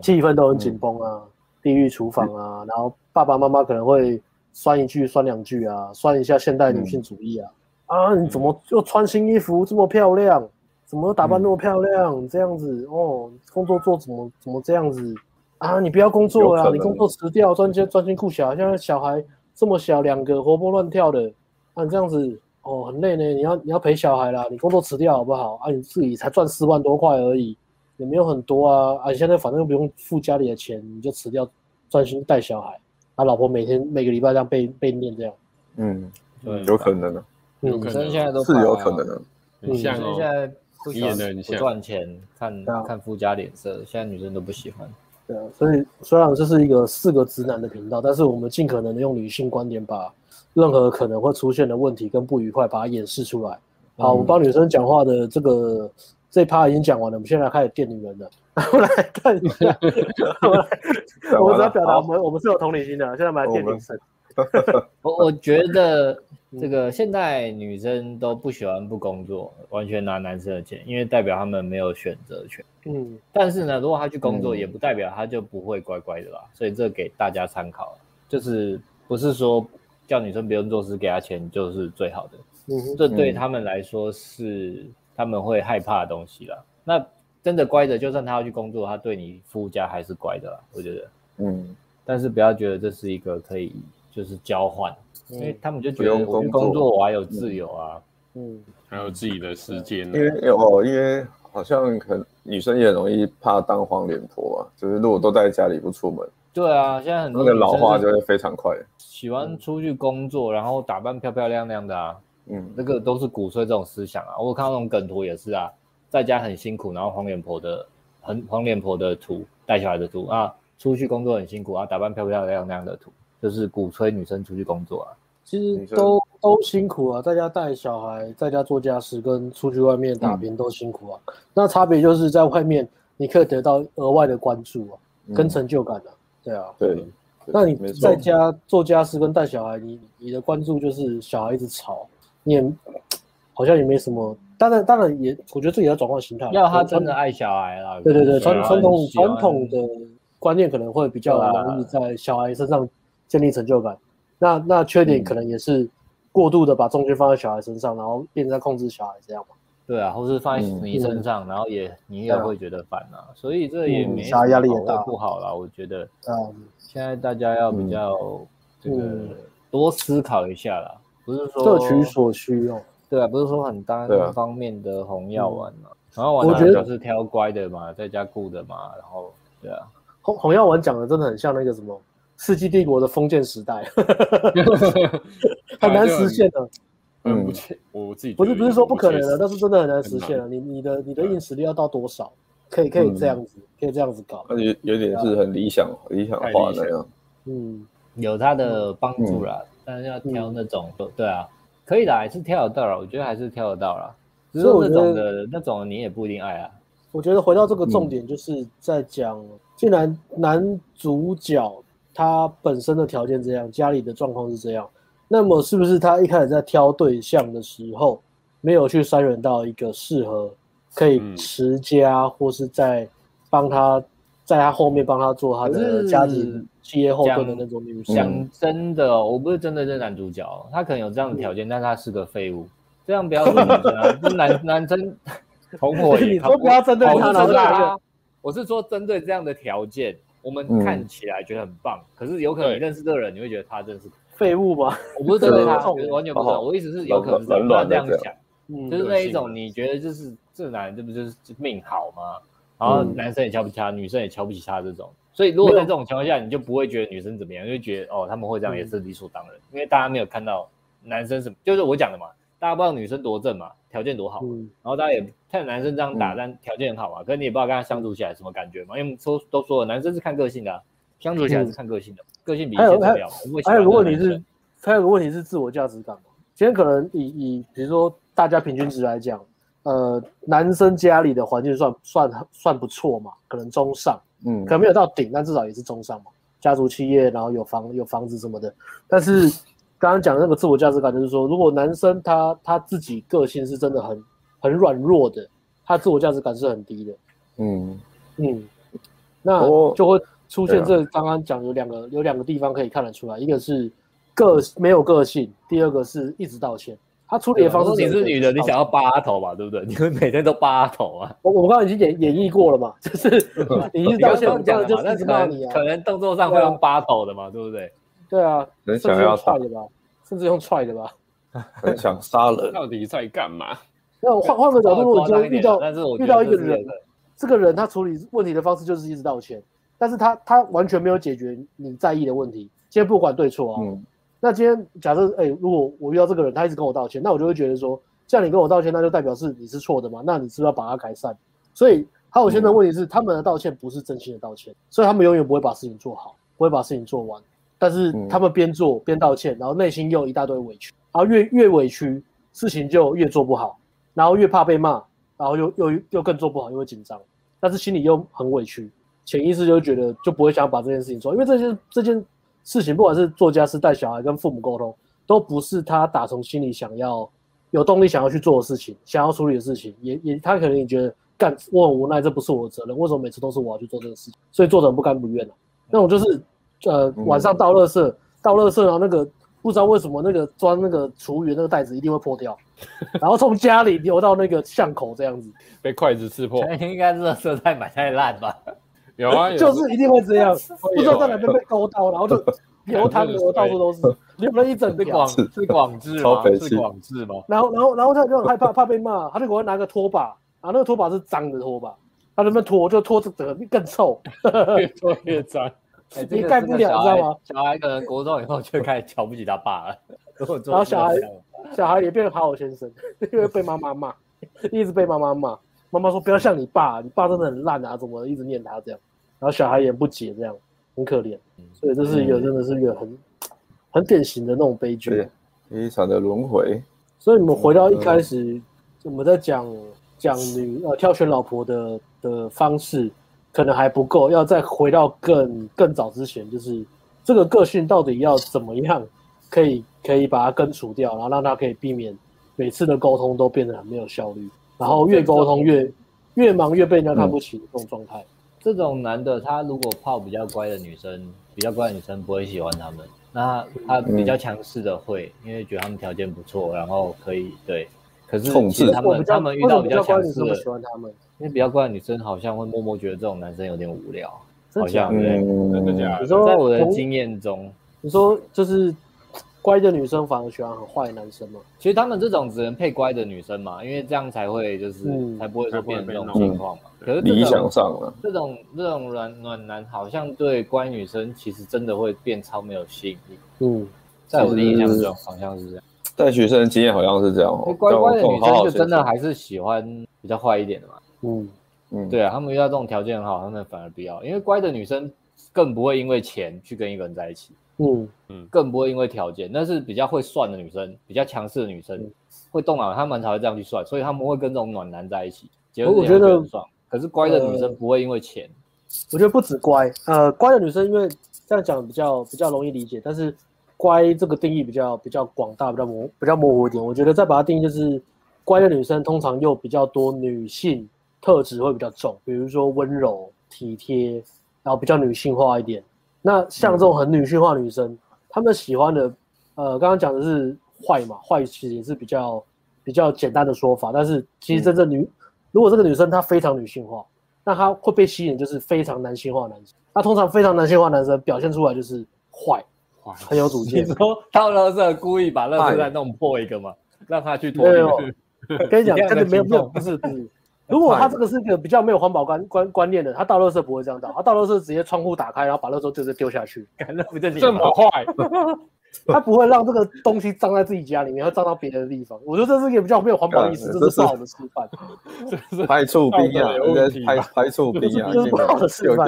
气氛都很紧绷啊。地狱厨房啊，然后爸爸妈妈可能会酸一句酸两句啊，酸一下现代女性主义啊，嗯、啊你怎么又穿新衣服这么漂亮，怎么打扮那么漂亮，嗯、这样子哦，工作做怎么怎么这样子啊？你不要工作了，你工作辞掉，专心专心顾小孩，现在小孩这么小，两个活蹦乱跳的，啊你这样子哦很累呢，你要你要陪小孩啦，你工作辞掉好不好？啊你自己才赚四万多块而已。也没有很多啊，啊，现在反正又不用付家里的钱，你就辞掉，专心带小孩。啊老婆每天每个礼拜这样被被念这样，嗯，对，有可能的，女生现在都是有可能的，女生现在不喜欢不赚钱，看看夫家脸色，现在女生都不喜欢。对啊，所以虽然这是一个四个直男的频道，但是我们尽可能的用女性观点，把任何可能会出现的问题跟不愉快，把它演示出来。好，我帮女生讲话的这个。这一趴已经讲完了，我们现在开始电女人了。然后来看一下，我们只要表达我们我们是有同理心的。现在我们来电女生。我我觉得这个现在女生都不喜欢不工作，完全拿男生的钱，因为代表他们没有选择权。嗯，但是呢，如果他去工作，也不代表他就不会乖乖的吧？所以这给大家参考，就是不是说叫女生不用做事给她钱就是最好的。嗯，这对他们来说是。他们会害怕的东西啦。那真的乖的，就算他要去工作，他对你夫家还是乖的啦。我觉得，嗯，但是不要觉得这是一个可以就是交换，嗯、因为他们就觉得我去工作我还有自由啊，嗯，还有自己的时间。因为哦，因为好像很女生也很容易怕当黄脸婆啊，就是如果都在家里不出门。对啊，现在很多那个老化就会非常快，喜欢出去工作，然后打扮漂漂亮亮的啊。嗯，那个都是鼓吹这种思想啊！我看到那种梗图也是啊，在家很辛苦，然后黄脸婆的很黄脸婆的图，带小孩的图啊，出去工作很辛苦啊，打扮漂漂亮亮的图，就是鼓吹女生出去工作啊。其实都都辛苦啊，在家带小孩，在家做家事，跟出去外面打拼都辛苦啊。嗯、那差别就是在外面你可以得到额外的关注啊，嗯、跟成就感啊。对啊，对。那你在家做家事跟带小孩，你你的关注就是小孩一直吵，你也好像也没什么。当然，当然也，我觉得自己要转换心态。要他真的爱小孩啦。对对对，传传统传统的观念可能会比较容易在小孩身上建立成就感。那那缺点可能也是过度的把重心放在小孩身上，然后变成在控制小孩这样嘛。对啊，或是放在你身上，然后也你也会觉得烦啊。所以这也没啥压力也大不好啦，我觉得。嗯。现在大家要比较这个多思考一下啦，不是说各取所需哦。对啊，不是说很单方面的红药丸嘛。红药丸我觉得是挑乖的嘛，在家顾的嘛。然后对啊，红红药丸讲的真的很像那个什么世纪帝国的封建时代，很难实现的。嗯，我自己不是不是说不可能的，但是真的很难实现了。你你的你的硬实力要到多少，可以可以这样子，可以这样子搞。那有有点是很理想理想化那样。嗯，有他的帮助啦，但是要挑那种对啊。可以的，还是挑得到了。我觉得还是挑得到了，只是那种的那种你也不一定爱啊。我觉得回到这个重点，就是在讲，既然男主角他本身的条件这样，家里的状况是这样，那么是不是他一开始在挑对象的时候，没有去筛选到一个适合可以持家，或是在帮他，在他后面帮他做他的家庭。企业后盾的那种女生，讲真的，我不是针对这男主角，他可能有这样的条件，但他是个废物。这样不要说女生啊，是男男生同伙，你都不要针对他了。我是说针对这样的条件，我们看起来觉得很棒，可是有可能你认识这个人，你会觉得他真是废物吧？我不是针对他，我完全不是。我意思是有可能是这样想，就是那一种你觉得就是这男人这不就是命好吗？然后男生也瞧不起他，女生也瞧不起他这种。所以，如果在这种情况下，你就不会觉得女生怎么样，就会觉得哦，他们会这样也是理所当然，因为大家没有看到男生什么，就是我讲的嘛，大家不知道女生多正嘛，条件多好，然后大家也看男生这样打，但条件很好嘛，可是你也不知道跟他相处起来什么感觉嘛，因为说都说了，男生是看个性的，相处起来是看个性的，个性比一切重要。还有个问题是，还有个问题是自我价值感嘛，今天可能以以比如说大家平均值来讲，呃，男生家里的环境算算算不错嘛，可能中上。嗯，可能没有到顶，但至少也是中上嘛。家族企业，然后有房有房子什么的。但是刚刚讲的那个自我价值感，就是说，如果男生他他自己个性是真的很很软弱的，他自我价值感是很低的。嗯嗯，那就会出现这刚刚讲有两个有两个地方可以看得出来，一个是个没有个性，第二个是一直道歉。他处理的方式，你是女的，你想要扒他头吧，对不对？你会每天都扒他头啊？我我刚刚已经演演绎过了嘛，就是 你一直道歉，这样就是骂你啊。可能动作上会用扒头的嘛，对不对？对啊，甚至用踹的吧，甚至用踹的吧。很想杀人，到底在干嘛？那换换个角度，如果今天遇到遇到一个人，这个人他处理问题的方式就是一直道歉，但是他他完全没有解决你在意的问题。今天不管对错啊。那今天假设，哎、欸，如果我遇到这个人，他一直跟我道歉，那我就会觉得说，像你跟我道歉，那就代表是你是错的嘛？那你是不是要把它改善？所以，还有现在问题是，他们的道歉不是真心的道歉，所以他们永远不会把事情做好，不会把事情做完。但是他们边做边道歉，然后内心又一大堆委屈，然后越越委屈，事情就越做不好，然后越怕被骂，然后又又又更做不好，又会紧张，但是心里又很委屈，潜意识就觉得就不会想把这件事情做，因为这件这件。事情不管是做家事、带小孩、跟父母沟通，都不是他打从心里想要有动力想要去做的事情，想要处理的事情，也也他可能也觉得干我很无奈，这不是我的责任，为什么每次都是我要去做这个事情？所以做的很不甘不愿、啊、那种就是呃晚上倒垃圾，嗯、倒垃圾然后那个不知道为什么那个装那个厨余那个袋子一定会破掉，然后从家里流到那个巷口这样子，被筷子刺破，应该是垃圾袋买太烂吧。有啊，就是一定会这样，不知道在哪边被勾到，然后就流汤流到处都是，流了一整条。是广智吗？是广智吗？然后，然后，然后他就很害怕，怕被骂，他就给我拿个拖把，然后那个拖把是脏的拖把，他那边拖就拖着得更臭，越拖越脏，你盖不了，你知道吗？小孩可能国中以后就开始瞧不起他爸了，然后小孩小孩也变成好好先生，因为被妈妈骂，一直被妈妈骂。妈妈说不要像你爸，你爸真的很烂啊，怎么一直念他这样？然后小孩也不解，这样很可怜。所以这是一个真的是一个很很典型的那种悲剧，非常的轮回。所以你们回到一开始，我们在讲讲女呃挑选老婆的的方式，可能还不够，要再回到更更早之前，就是这个个性到底要怎么样，可以 可以把它根除掉，然后让他可以避免每次的沟通都变得很没有效率。然后越沟通越越忙越被人家看不起的这种状态，这种男的他如果泡比较乖的女生，比较乖的女生不会喜欢他们。那他比较强势的会，因为觉得他们条件不错，然后可以对。可是其实他们他们遇到比较强势的，喜欢他们，因为比较乖的女生好像会默默觉得这种男生有点无聊，好像对。真的假的？你说在我的经验中，你说就是。乖的女生反而喜欢很坏的男生吗？其实他们这种只能配乖的女生嘛，因为这样才会就是、嗯、才不会说变成这种情况嘛。可是理想上了，这种这种暖暖男好像对乖女生其实真的会变超没有吸引力。嗯，在我的印象中好像是这样。在学生的经验好像是这样哦。乖乖的女生就真的还是喜欢比较坏一点的嘛。嗯嗯，对啊，他们遇到这种条件很好，他们反而不要，因为乖的女生更不会因为钱去跟一个人在一起。嗯嗯，更不会因为条件，那是比较会算的女生，比较强势的女生，嗯、会动脑，他们才会这样去算，所以他们会跟这种暖男在一起。结果我觉得爽，可是乖的女生不会因为钱。呃、我觉得不止乖，呃，乖的女生因为这样讲比较比较容易理解，但是乖这个定义比较比较广大，比较模比较模糊一点。我觉得再把它定义就是，乖的女生通常又比较多女性特质会比较重，比如说温柔体贴，然后比较女性化一点。那像这种很女性化女生，她、嗯、们喜欢的，呃，刚刚讲的是坏嘛，坏其实也是比较比较简单的说法。但是其实真正女，嗯、如果这个女生她非常女性化，那她会被吸引就是非常男性化的男生。那通常非常男性化男生表现出来就是坏，坏很有主见。你说倒垃圾故意把垃圾再弄破一个嘛，让他去拖进去。跟你讲，真的没有没有，不是不是。如果他这个是一个比较没有环保观观观念的，他倒垃圾不会这样倒，他倒垃圾直接窗户打开，然后把垃圾就直接丢下去，那不就这么坏？他不会让这个东西脏在自己家里面，会脏到别的地方。我觉得这是一个比较没有环保意识，这是不好的示范。拍臭兵啊，应该拍拍臭兵啊，这是不好的示范。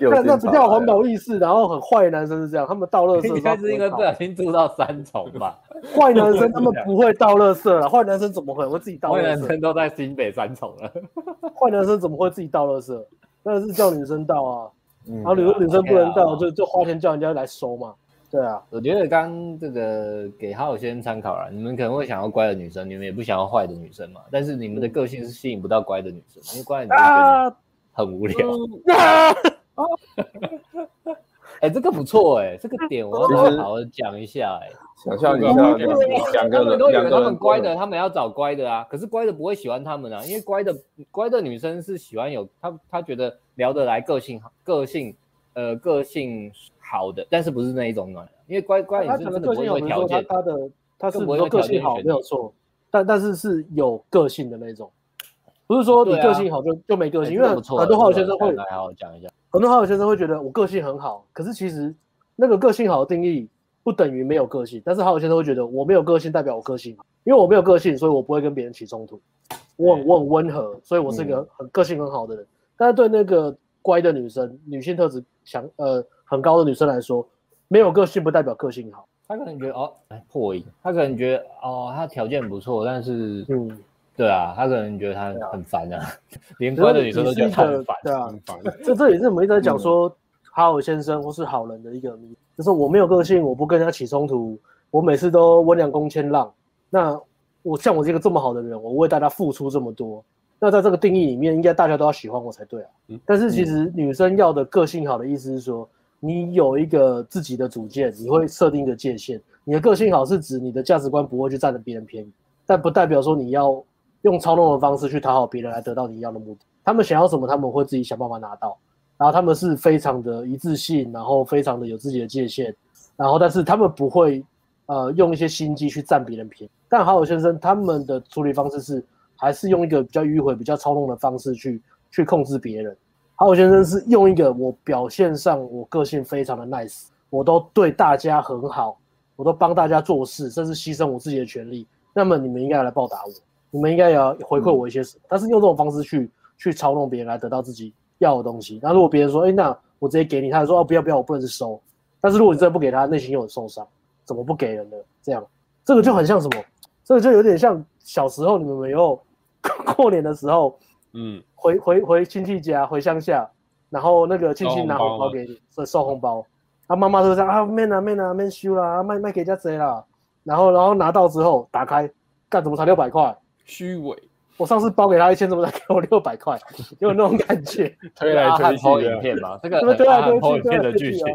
那那不叫环保意识，然后很坏的男生是这样，他们倒垃 圾。应该是因为不小心住到三重吧？坏男生 他们不会倒垃圾了，坏男生怎么可能会自己倒垃圾？坏男生都在新北三重了，坏男生怎么会自己倒垃圾？那是叫女生倒啊，然后女女生不能倒，就就花钱叫人家来收嘛。对啊，我觉得刚这个给好友先参考了，你们可能会想要乖的女生，你们也不想要坏的女生嘛。但是你们的个性是吸引不到乖的女生，因为乖的女生觉得很无聊。哎，这个不错哎，这个点我要好好讲一下哎。想象一下，两个他们都以为他们乖的，他们要找乖的啊。可是乖的不会喜欢他们啊，因为乖的乖的女生是喜欢有她，她觉得聊得来，个性好，个性呃个性好的，但是不是那一种暖。因为乖乖女生真的不会因为条件，他的她是不会个性好没有错，但但是是有个性的那种，不是说你个性好就就没个性，因为很多好友先生会来好好讲一下。很多好友先生会觉得我个性很好，可是其实那个个性好的定义不等于没有个性。但是好友先生会觉得我没有个性代表我个性，因为我没有个性，所以我不会跟别人起冲突。我很我很温和，所以我是一个很个性很好的人。嗯、但是对那个乖的女生，女性特质强呃很高的女生来说，没有个性不代表个性好。她可能觉得哦，哎破音，她可能觉得哦，她条件不错，但是嗯。对啊，他可能觉得他很烦啊，连乖的女生都觉得他很烦。对啊，很烦。这这也是我们一直在讲说，哈尔先生或是好人的一个谜，就是我没有个性，我不跟人家起冲突，我每次都温良恭谦让。那我像我这个这么好的人，我为大家付出这么多，那在这个定义里面，应该大家都要喜欢我才对啊。但是其实女生要的个性好的意思是说，你有一个自己的主见，你会设定一个界限。你的个性好是指你的价值观不会去占着别人便宜，但不代表说你要。用操弄的方式去讨好别人来得到你要的目的，他们想要什么，他们会自己想办法拿到。然后他们是非常的一致性，然后非常的有自己的界限，然后但是他们不会呃用一些心机去占别人便宜。但好友先生他们的处理方式是还是用一个比较迂回、比较操弄的方式去去控制别人。好友先生是用一个我表现上我个性非常的 nice，我都对大家很好，我都帮大家做事，甚至牺牲我自己的权利。那么你们应该来报答我。你们应该也要回馈我一些什么，嗯、但是用这种方式去去操弄别人来得到自己要的东西。那如果别人说，哎、欸，那我直接给你，他就说，哦，不要不要，我不能收。但是如果你真的不给他，内心又很受伤，怎么不给人呢？这样，这个就很像什么？这个就有点像小时候你们没有 过年的时候，嗯，回回回亲戚家，回乡下，然后那个亲戚拿红包给你，所以收红包。他妈妈都这样啊，卖啊卖啊卖修啦，卖卖给家贼啦。然后然后拿到之后打开，干怎么才六百块？虚伪。我上次包给他一千，怎么才给我六百块？有那种感觉。推来推去的影片嘛，这个对 啊对啊，影片的剧情。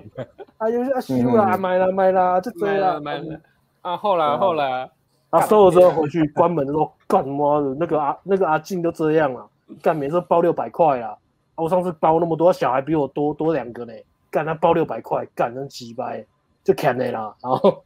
啊，就是啊收啦，买啦买啦，就这样。买了啊，后来后来，啊收了之后回去关门的时候，干妈的，那个阿那个阿静都这样了，干每次包六百块啊。我上次包那么多，小孩比我多多两个呢，干他包六百块，干成几百就砍你啦，然后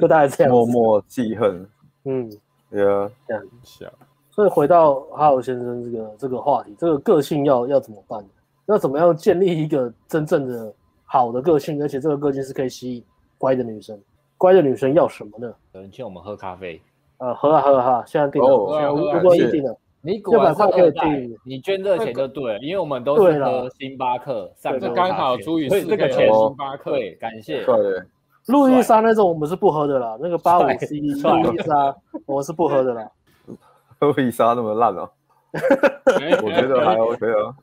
就大概这样。默默记恨。嗯，对啊，这样想。所以回到哈尔先生这个这个话题，这个个性要要怎么办？要怎么样建立一个真正的好的个性，而且这个个性是可以吸引乖的女生。乖的女生要什么呢？有人请我们喝咖啡。呃，喝啊喝啊哈，现在订了，如果你定了，你六百块可以订，你捐这个钱就对了，因为我们都是喝星巴克，上这刚好除以四，这个钱星巴克，对，感谢。对，路易莎那种我们是不喝的啦，那个八五 C 路易莎我们是不喝的啦。路易莎那么烂哦，我觉得还 OK 啊。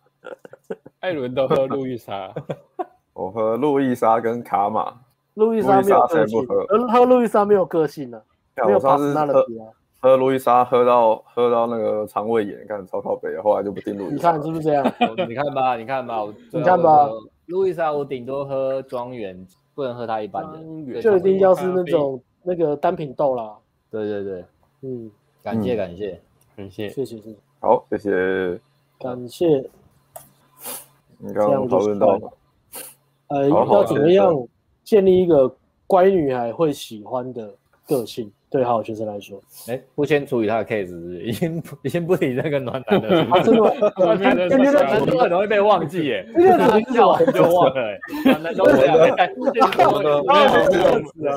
艾伦都喝路易莎，我喝路易莎跟卡玛。路易莎没有个性，喝路易莎没有个性呢。没有巴斯纳的皮啊。喝路易莎喝到喝到那个肠胃炎，看超靠北，后来就不订路易莎。你看是不是这样？你看吧，你看吧，你看吧。路易莎我顶多喝庄园，不能喝它一般的，就一定要是那种那个单品豆啦。对对对，嗯，感谢感谢。感谢，谢谢，谢谢。好，谢谢。感谢。你刚刚讨论到，呃，要怎么样建立一个乖女孩会喜欢的个性？对好学生来说，哎，不先处理他的 case，已经已经不理那个暖男的。真的吗？今天的主题很容易被忘记耶，今天的主题就 就忘了。暖男都这样，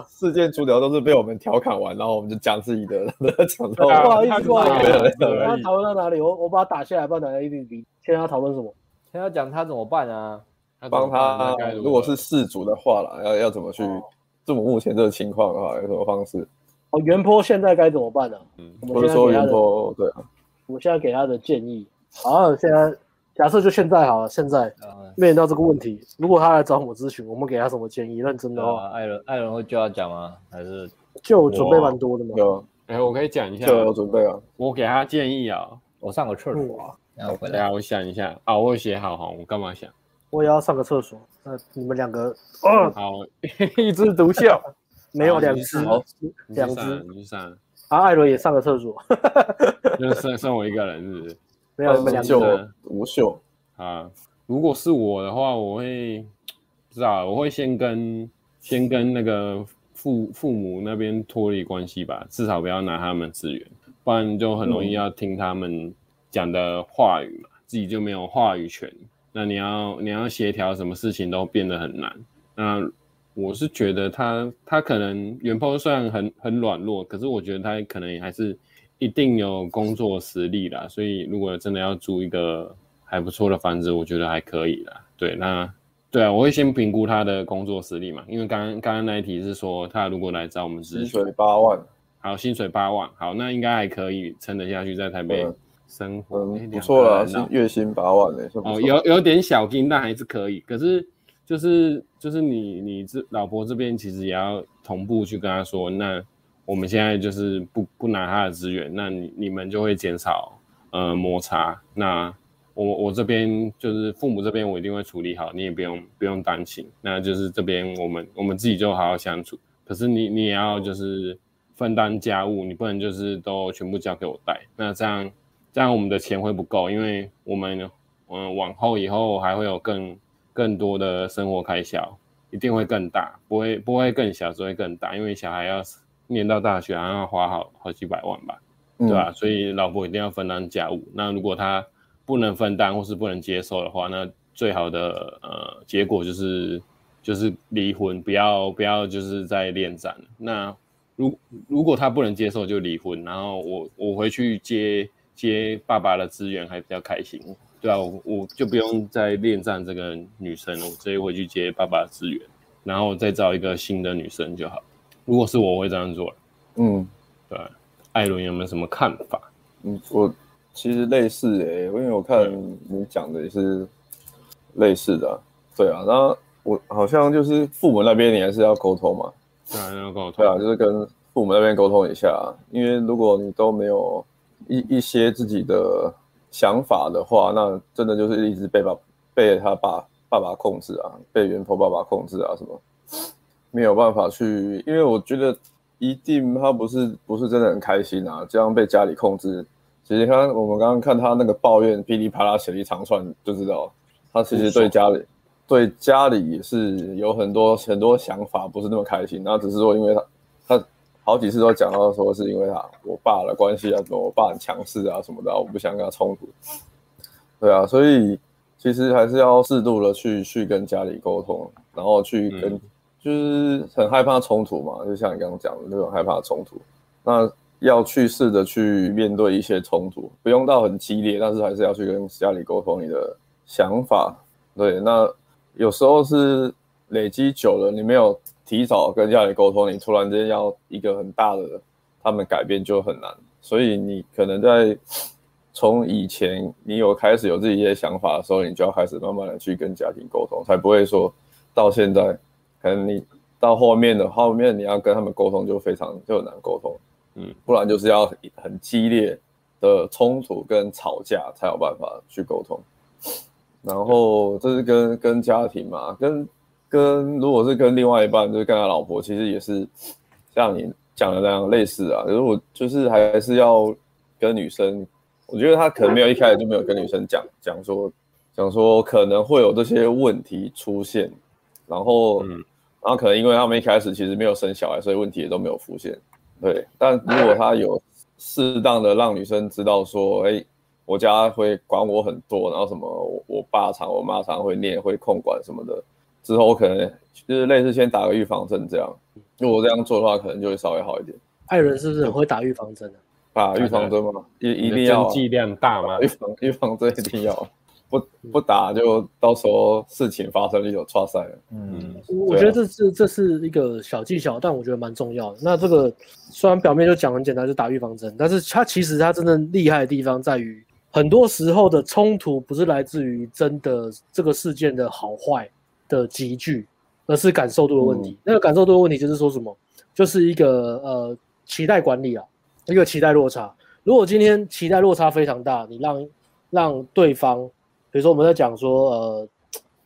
事件主角都是被我们调侃完，然后我们就讲自己的，讲到不好意思，不好意思。他讨论到哪里？我我把他打下来，不然大家一。现在要讨论什么？现在要讲他怎么办啊？帮他，如果是事主的话啦，要要怎么去？这么目前这个情况的话，有什么方式？哦，原坡现在该怎么办呢？嗯，我们说原坡，对啊，我们现在给他的建议。好，现在假设就现在好了，现在面临到这个问题，如果他来找我们咨询，我们给他什么建议？认真的话，艾伦，艾伦会就要讲吗？还是就准备蛮多的吗？有，哎，我可以讲一下，就有准备啊。我给他建议啊，我上个厕所啊，然后回来，我想一下啊，我写好哈，我干嘛想？我也要上个厕所。那你们两个，好，一枝独秀。没有两只，两只，你去上。啊，艾伦也上个厕所，就剩剩我一个人，是不是？没有，你们两个无秀啊。如果是我的话，我会不知道，我会先跟先跟那个父父母那边脱离关系吧，至少不要拿他们资源，不然就很容易要听他们讲的话语嘛，嗯、自己就没有话语权。那你要你要协调什么事情都变得很难。那我是觉得他他可能原 po 虽然很很软弱，可是我觉得他可能也还是一定有工作实力啦。所以如果真的要租一个还不错的房子，我觉得还可以啦。对，那对啊，我会先评估他的工作实力嘛。因为刚刚刚刚那一题是说他如果来找我们薪水八万，好，薪水八万，好，那应该还可以撑得下去，在台北生活，嗯，不错了，是月薪八万呢，哦，有有点小金，但还是可以，可是。就是就是你你这老婆这边其实也要同步去跟他说，那我们现在就是不不拿他的资源，那你你们就会减少呃摩擦。那我我这边就是父母这边我一定会处理好，你也不用不用担心。那就是这边我们我们自己就好好相处。可是你你也要就是分担家务，你不能就是都全部交给我带。那这样这样我们的钱会不够，因为我们嗯、往后以后还会有更。更多的生活开销一定会更大，不会不会更小，只会更大，因为小孩要念到大学，还要花好好几百万吧，嗯、对吧？所以老婆一定要分担家务。那如果他不能分担或是不能接受的话，那最好的呃结果就是就是离婚，不要不要就是在恋战。那如如果他不能接受就离婚，然后我我回去接接爸爸的资源还比较开心，对啊，我我就不用再恋战这个女生，我直接回去接爸爸的资源，然后再找一个新的女生就好。如果是我，我会这样做。嗯，对，艾伦有没有什么看法？嗯，我其实类似诶、欸，因为我看你讲的也是类似的、啊，对啊，然后我好像就是父母那边你还是要沟通嘛。对啊，要沟通。对啊，就是跟父母那边沟通一下，因为如果你都没有一一些自己的想法的话，那真的就是一直被爸被他爸爸爸控制啊，被原 PO 爸爸控制啊，什么没有办法去，因为我觉得一定他不是不是真的很开心啊，这样被家里控制。其实刚我们刚刚看他那个抱怨噼里啪啦写了一长串，就知道他其实对家里。对家里也是有很多很多想法，不是那么开心。那只是说，因为他好几次都讲到说，是因为他我爸的关系啊，什么我爸很强势啊什么的，我不想跟他冲突。对啊，所以其实还是要适度的去去跟家里沟通，然后去跟、嗯、就是很害怕冲突嘛，就像你刚刚讲的那种害怕冲突。那要去试着去面对一些冲突，不用到很激烈，但是还是要去跟家里沟通你的想法。对，那。有时候是累积久了，你没有提早跟家里沟通，你突然间要一个很大的他们改变就很难。所以你可能在从以前你有开始有自己一些想法的时候，你就要开始慢慢的去跟家庭沟通，才不会说到现在，可能你到后面的后面你要跟他们沟通就非常就很难沟通，嗯，不然就是要很激烈的冲突跟吵架才有办法去沟通。然后这是跟跟家庭嘛，跟跟如果是跟另外一半，就是跟他老婆，其实也是像你讲的那样类似啊。如果就是还是要跟女生，我觉得他可能没有一开始就没有跟女生讲讲说讲说可能会有这些问题出现，然后、嗯、然后可能因为他们一开始其实没有生小孩，所以问题也都没有浮现。对，但如果他有适当的让女生知道说，哎。我家会管我很多，然后什么我我爸常我妈常会念会控管什么的，之后我可能就是类似先打个预防针这样。如果这样做的话，可能就会稍微好一点。艾伦是不是很会打预防针啊？打预防针吗？一一定要剂量大吗？预防 预防针一定要，不不打就到时候事情发生就有挫赛了。嗯，我觉得这是这是一个小技巧，但我觉得蛮重要的。那这个虽然表面就讲很简单，就打预防针，但是它其实它真正厉害的地方在于。很多时候的冲突不是来自于真的这个事件的好坏的集聚，而是感受度的问题。嗯、那个感受度的问题就是说什么？就是一个呃期待管理啊，一个期待落差。如果今天期待落差非常大，你让让对方，比如说我们在讲说呃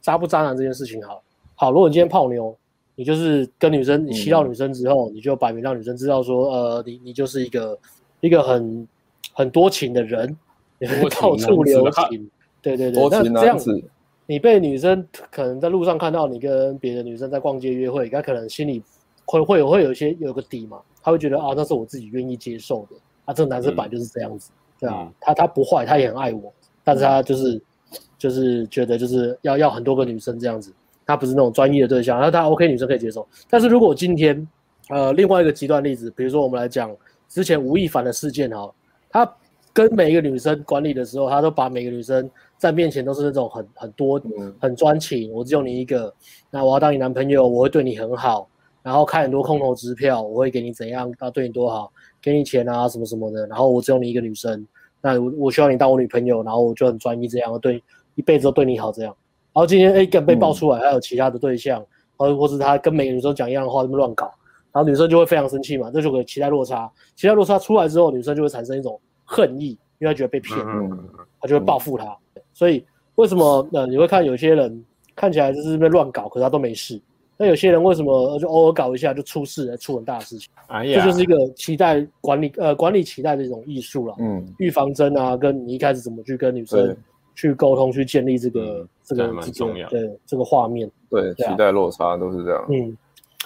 渣不渣男这件事情好，好好。如果你今天泡妞，你就是跟女生你吸到女生之后，嗯、你就摆明让女生知道说呃你你就是一个一个很很多情的人。到处留情，对对对，那这样子，你被女生可能在路上看到你跟别的女生在逛街约会，她可能心里会会有会有一些有个底嘛，他会觉得啊，那是我自己愿意接受的，啊，这个男生本来就是这样子，对啊，他他不坏，他也很爱我，但是他就是就是觉得就是要要很多个女生这样子，他不是那种专一的对象，那他 OK 女生可以接受，但是如果今天呃另外一个极端例子，比如说我们来讲之前吴亦凡的事件哈，他。跟每一个女生管理的时候，他都把每个女生在面前都是那种很很多很专情，我只有你一个，那我要当你男朋友，我会对你很好，然后开很多空头支票，我会给你怎样，要对你多好，给你钱啊什么什么的，然后我只有你一个女生，那我我需要你当我女朋友，然后我就很专一这样，对一辈子都对你好这样。然后今天 A，更被爆出来还有其他的对象，或或是他跟每个女生讲一样的话，这么乱搞，然后女生就会非常生气嘛，这就个期待落差，期待落差出来之后，女生就会产生一种。恨意，因为他觉得被骗，他就会报复他。所以为什么呃你会看有些人看起来就是被乱搞，可是他都没事。那有些人为什么就偶尔搞一下就出事，出很大的事情？哎呀，这就是一个期待管理呃管理期待的一种艺术了。嗯，预防针啊，跟你一开始怎么去跟女生去沟通，去建立这个这个蛮重要。对这个画面，对期待落差都是这样。嗯，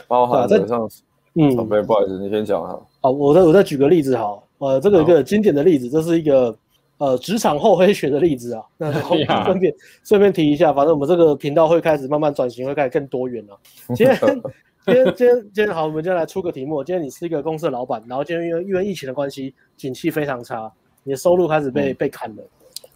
包含在上，嗯，宝贝，不好意思，你先讲哈。好，我再我再举个例子好。呃，这个一个经典的例子，这是一个呃职场厚黑学的例子啊。那 顺便顺便提一下，反正我们这个频道会开始慢慢转型，会开始更多元了。今天 今天今天今天好，我们今天来出个题目。今天你是一个公司的老板，然后今天因为因为疫情的关系，景气非常差，你的收入开始被、嗯、被砍了。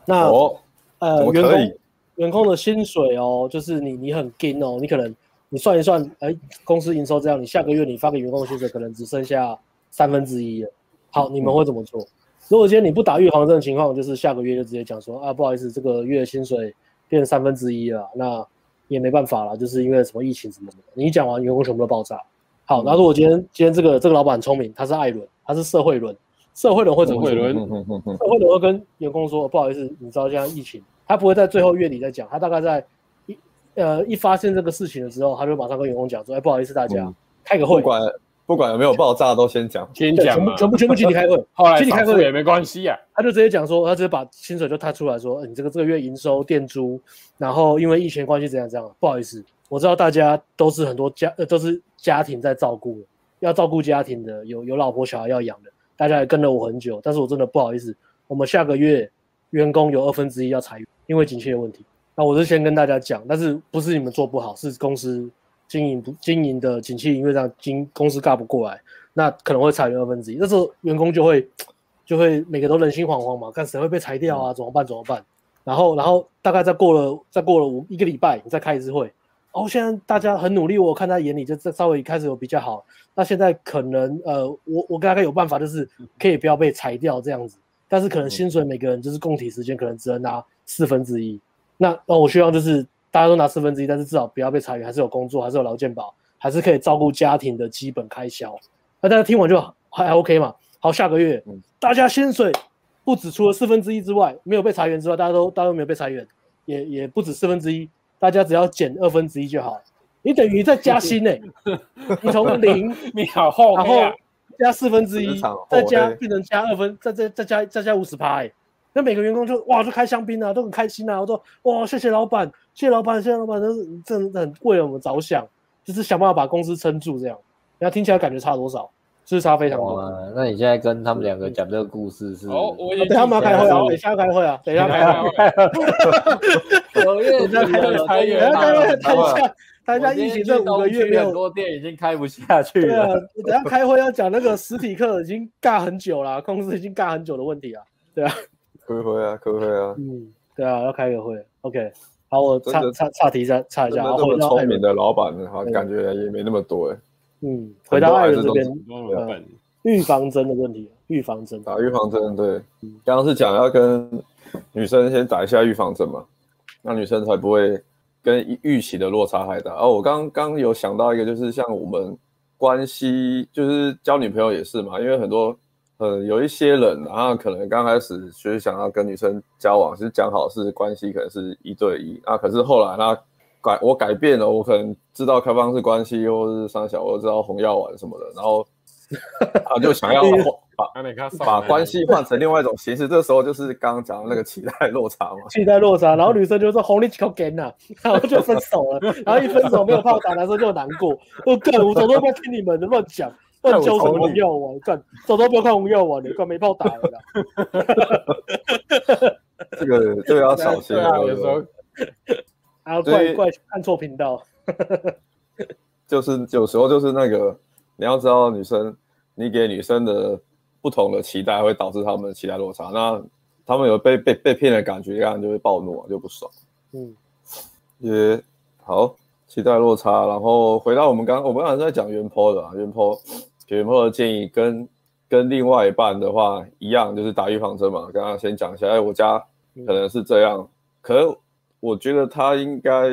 那、哦、呃，员工员工的薪水哦，就是你你很紧哦，你可能你算一算，哎，公司营收这样，你下个月你发给员工的薪水可能只剩下三分之一了。好，你们会怎么做？嗯、如果今天你不打预防针的情况，就是下个月就直接讲说啊，不好意思，这个月薪水变三分之一了，那也没办法了，就是因为什么疫情什么的。你一讲完，员工全部都爆炸。好，那如果今天今天这个这个老板很聪明，他是艾伦，他是社会轮。社会人会怎么？社会人会跟员工说：“不好意思，你知道现在疫情，他不会在最后月底再讲，他大概在一呃一发现这个事情的时候，他就马上跟员工讲说：‘哎，不好意思，大家、嗯、开个会。’不管不管有没有爆炸，都先讲，先讲，全部全部全部集体开会。后来集体开会也没关系呀、啊，他就直接讲说，他直接把薪水就踏出来说：‘欸、你这个这个月营收、店租，然后因为疫情关系怎样怎样，不好意思，我知道大家都是很多家呃都是家庭在照顾，要照顾家庭的，有有老婆小孩要养的。’大家也跟了我很久，但是我真的不好意思，我们下个月员工有二分之一要裁员，因为景气的问题。那我是先跟大家讲，但是不是你们做不好，是公司经营不经营的景气，因为这样经公司干不过来，那可能会裁员二分之一。那时候员工就会就会每个都人心惶惶嘛，看谁会被裁掉啊？怎么办？怎么办？然后然后大概再过了再过了五一个礼拜，你再开一次会。哦，现在大家很努力，我看在眼里，就稍微开始有比较好。那现在可能呃，我我大概有办法，就是可以不要被裁掉这样子。但是可能薪水每个人就是供体时间，可能只能拿四分之一。那那我希望就是大家都拿四分之一，但是至少不要被裁员，还是有工作，还是有劳健保，还是可以照顾家庭的基本开销。那大家听完就还 OK 嘛？好，下个月大家薪水不止除了四分之一之外，没有被裁员之外，大家都大家都没有被裁员，也也不止四分之一。大家只要减二分之一就好，你等于在加薪呢、欸。你从零，你好厚，然后加四分之一，再加变成加二分，再再再加再加五十趴，哎，那每个员工就哇就开香槟啊，都很开心啊。我说哇，谢谢老板，谢谢老板，谢谢老板，都是真的很为了我们着想，就是想办法把公司撑住这样。然后听起来感觉差多少？是不是差非常多？那你现在跟他们两个讲这个故事是？哦，我等下我们要开会啊，等下开会啊，等下开会。我月在开会，开会，等一下，大家疫情这五个月没有，很多店已经开不下去了。对啊，等下开会要讲那个实体课已经尬很久了，公司已经尬很久的问题啊。对啊，开会啊，开会啊。嗯，对啊，要开个会。OK，好，我岔岔岔题一下，岔一下。那么聪明的老板，好感觉也没那么多哎。嗯，回到艾伦这边，预防针的问题，预防针打预防针，对，刚刚是讲要跟女生先打一下预防针嘛，那女生才不会跟预期的落差太大。哦，我刚刚有想到一个，就是像我们关系，就是交女朋友也是嘛，因为很多呃有一些人，然后可能刚开始就是想要跟女生交往，是讲好是关系，可能是一对一啊，可是后来那。改我改变了，我可能知道开放式关系，或是三小，我知道红药丸什么的，然后 他就想要把把关系换成另外一种形式。这时候就是刚刚讲的那个期待落差嘛，期待落差。然后女生就说红利口给呐，然后就分手了。然后一分手没有炮打，男生就难过。我干，我早都不要听你们的乱讲，乱教什么红药丸，干，早都不要看红药丸，你干没炮打了。这个这个要小心啊，有时候。然后怪怪按错频道，就是有时候就是那个你要知道女生，你给女生的不同的期待会导致他们的期待落差，那他们有被被被骗的感觉，这样就会暴怒啊就不爽。嗯，也好，期待落差，然后回到我们刚我们刚才在讲原 po 的啊，原 po 给原 po 的建议跟跟另外一半的话一样，就是打预防针嘛。刚刚先讲一下，哎，我家可能是这样，嗯、可能。我觉得他应该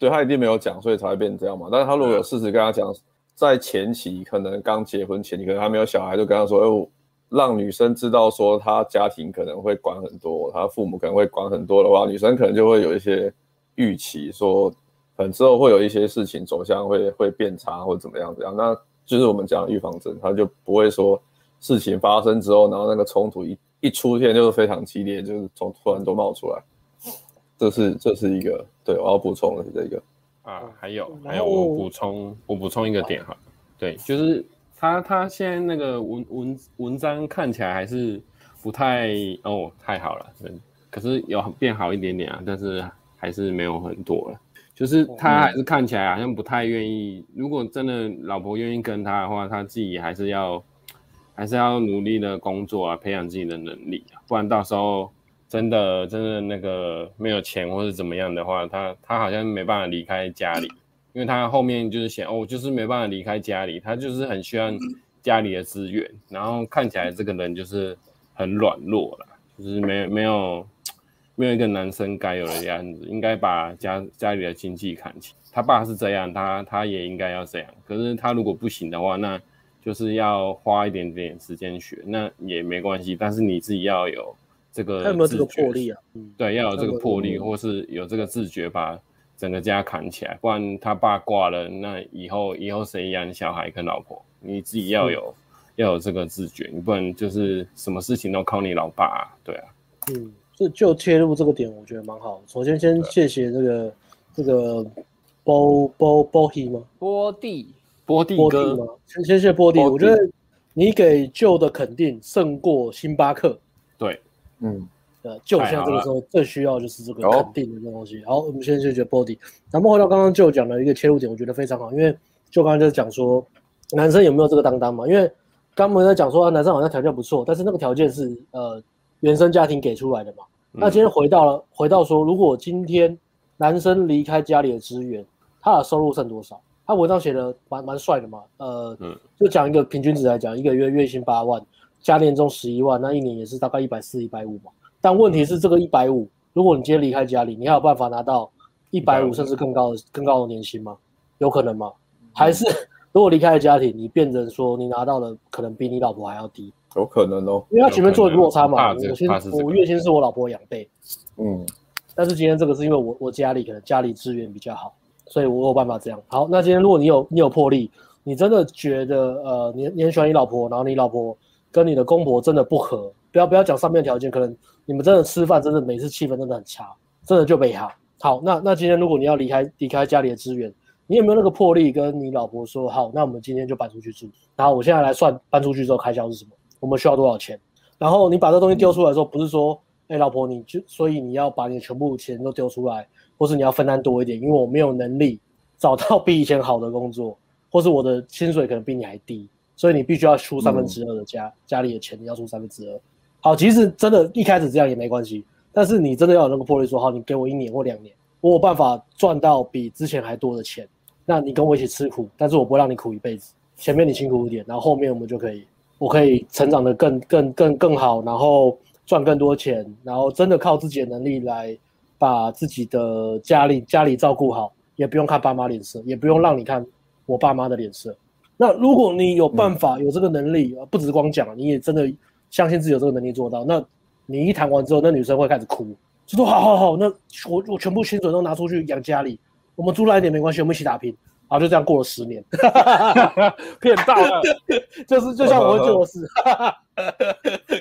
对他一定没有讲，所以才会变成这样嘛。但是他如果有事实跟他讲，在前期可能刚结婚前你，可能还没有小孩，就跟他说：“哎，我让女生知道说他家庭可能会管很多，他父母可能会管很多的话，女生可能就会有一些预期，说可能之后会有一些事情走向会会变差或者怎么样怎样。那就是我们讲的预防针，他就不会说事情发生之后，然后那个冲突一一出现就是非常激烈，就是从突然都冒出来。”这是这是一个对，我要补充的是这个啊，还有还有我补充我补充一个点哈，对，就是他他现在那个文文文章看起来还是不太哦太好了，可是有变好一点点啊，但是还是没有很多了。就是他还是看起来好像不太愿意。如果真的老婆愿意跟他的话，他自己还是要还是要努力的工作啊，培养自己的能力啊，不然到时候真的真的那个没有钱或者怎么样的话，他他好像没办法离开家里，因为他后面就是想哦，就是没办法离开家里，他就是很需要家里的资源，然后看起来这个人就是很软弱了，就是没没有。没有一个男生该有的样子，应该把家家里的经济扛起。他爸是这样，他他也应该要这样。可是他如果不行的话，那就是要花一点点时间学，那也没关系。但是你自己要有这个，他有没有这个魄力啊？对，要有这个魄力，或是有这个自觉，把整个家扛起来。不然他爸挂了，那以后以后谁养小孩跟老婆？你自己要有要有这个自觉，你不能就是什么事情都靠你老爸啊，对啊，嗯。就就切入这个点，我觉得蛮好。首先，先谢谢这个这个波波波蒂吗？波蒂波蒂哥吗？先先谢谢波蒂。我觉得你给 Joe 的肯定胜过星巴克。对，嗯，呃现在这个时候最需要就是这个肯定的这个东西。好，我们先谢谢波蒂。咱们回到刚刚 Joe 讲的一个切入点，我觉得非常好，因为 Joe 刚刚就是讲说男生有没有这个担当嘛？因为刚刚我们在讲说男生好像条件不错，但是那个条件是呃。原生家庭给出来的嘛？那今天回到了，嗯、回到说，如果今天男生离开家里的资源，他的收入剩多少？他文章写的蛮蛮帅的嘛。呃，嗯、就讲一个平均值来讲，一个月月薪八万，加年终十一万，那一年也是大概一百四、一百五嘛。但问题是，这个一百五，如果你今天离开家里，你还有办法拿到一百五甚至更高的、更高的年薪吗？有可能吗？还是 如果离开了家庭，你变成说你拿到的可能比你老婆还要低？有可能哦，因为他前面做的落差嘛，我先我月薪是我老婆养倍，嗯，但是今天这个是因为我我家里可能家里资源比较好，所以我有办法这样。好，那今天如果你有你有魄力，你真的觉得呃你你很喜欢你老婆，然后你老婆跟你的公婆真的不合，不要不要讲上面条件，可能你们真的吃饭真的每次气氛真的很差，真的就没好。好，那那今天如果你要离开离开家里的资源，你有没有那个魄力跟你老婆说好，那我们今天就搬出去住，然后我现在来算搬出去之后开销是什么？我们需要多少钱？然后你把这东西丢出来的时候，不是说，哎，老婆，你就所以你要把你的全部钱都丢出来，或是你要分担多一点，因为我没有能力找到比以前好的工作，或是我的薪水可能比你还低，所以你必须要出三分之二的家、家里的钱，你要出三分之二。好，其实真的，一开始这样也没关系，但是你真的要有那个魄力，说好，你给我一年或两年，我有办法赚到比之前还多的钱，那你跟我一起吃苦，但是我不会让你苦一辈子，前面你辛苦一点，然后后面我们就可以。我可以成长得更更更更好，然后赚更多钱，然后真的靠自己的能力来把自己的家里家里照顾好，也不用看爸妈脸色，也不用让你看我爸妈的脸色。那如果你有办法有这个能力，不只是光讲，你也真的相信自己有这个能力做到，那你一谈完之后，那女生会开始哭，就说好好好，那我我全部薪水都拿出去养家里，我们租来一点没关系，我们一起打拼。然后就这样过了十年，骗到了，就是就像我会做的事，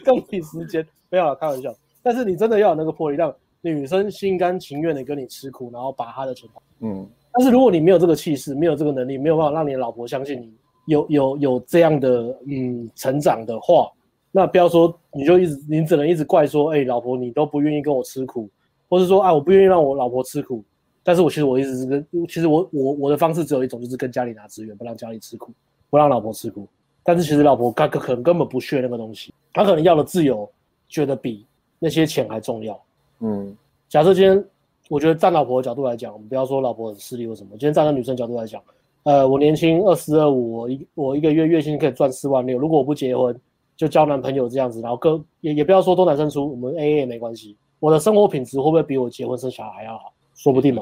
更体时间，不要开玩笑。但是你真的要有那个魄力，让女生心甘情愿的跟你吃苦，然后把她的钱。嗯。但是如果你没有这个气势，没有这个能力，没有办法让你的老婆相信你有有有这样的嗯成长的话，那不要说你就一直你只能一直怪说，哎，老婆你都不愿意跟我吃苦，或是说啊我不愿意让我老婆吃苦。但是我其实我一直是跟，其实我我我的方式只有一种，就是跟家里拿资源，不让家里吃苦，不让老婆吃苦。但是其实老婆可可能根本不屑那个东西，她可能要的自由，觉得比那些钱还重要。嗯，假设今天，我觉得站老婆的角度来讲，我们不要说老婆很势利或什么，今天站在女生角度来讲，呃，我年轻二四二五，我一我一个月月薪可以赚四万六，如果我不结婚就交男朋友这样子，然后跟也也不要说多男生出，我们 AA 也没关系，我的生活品质会不会比我结婚生小孩还要好？说不定嘛，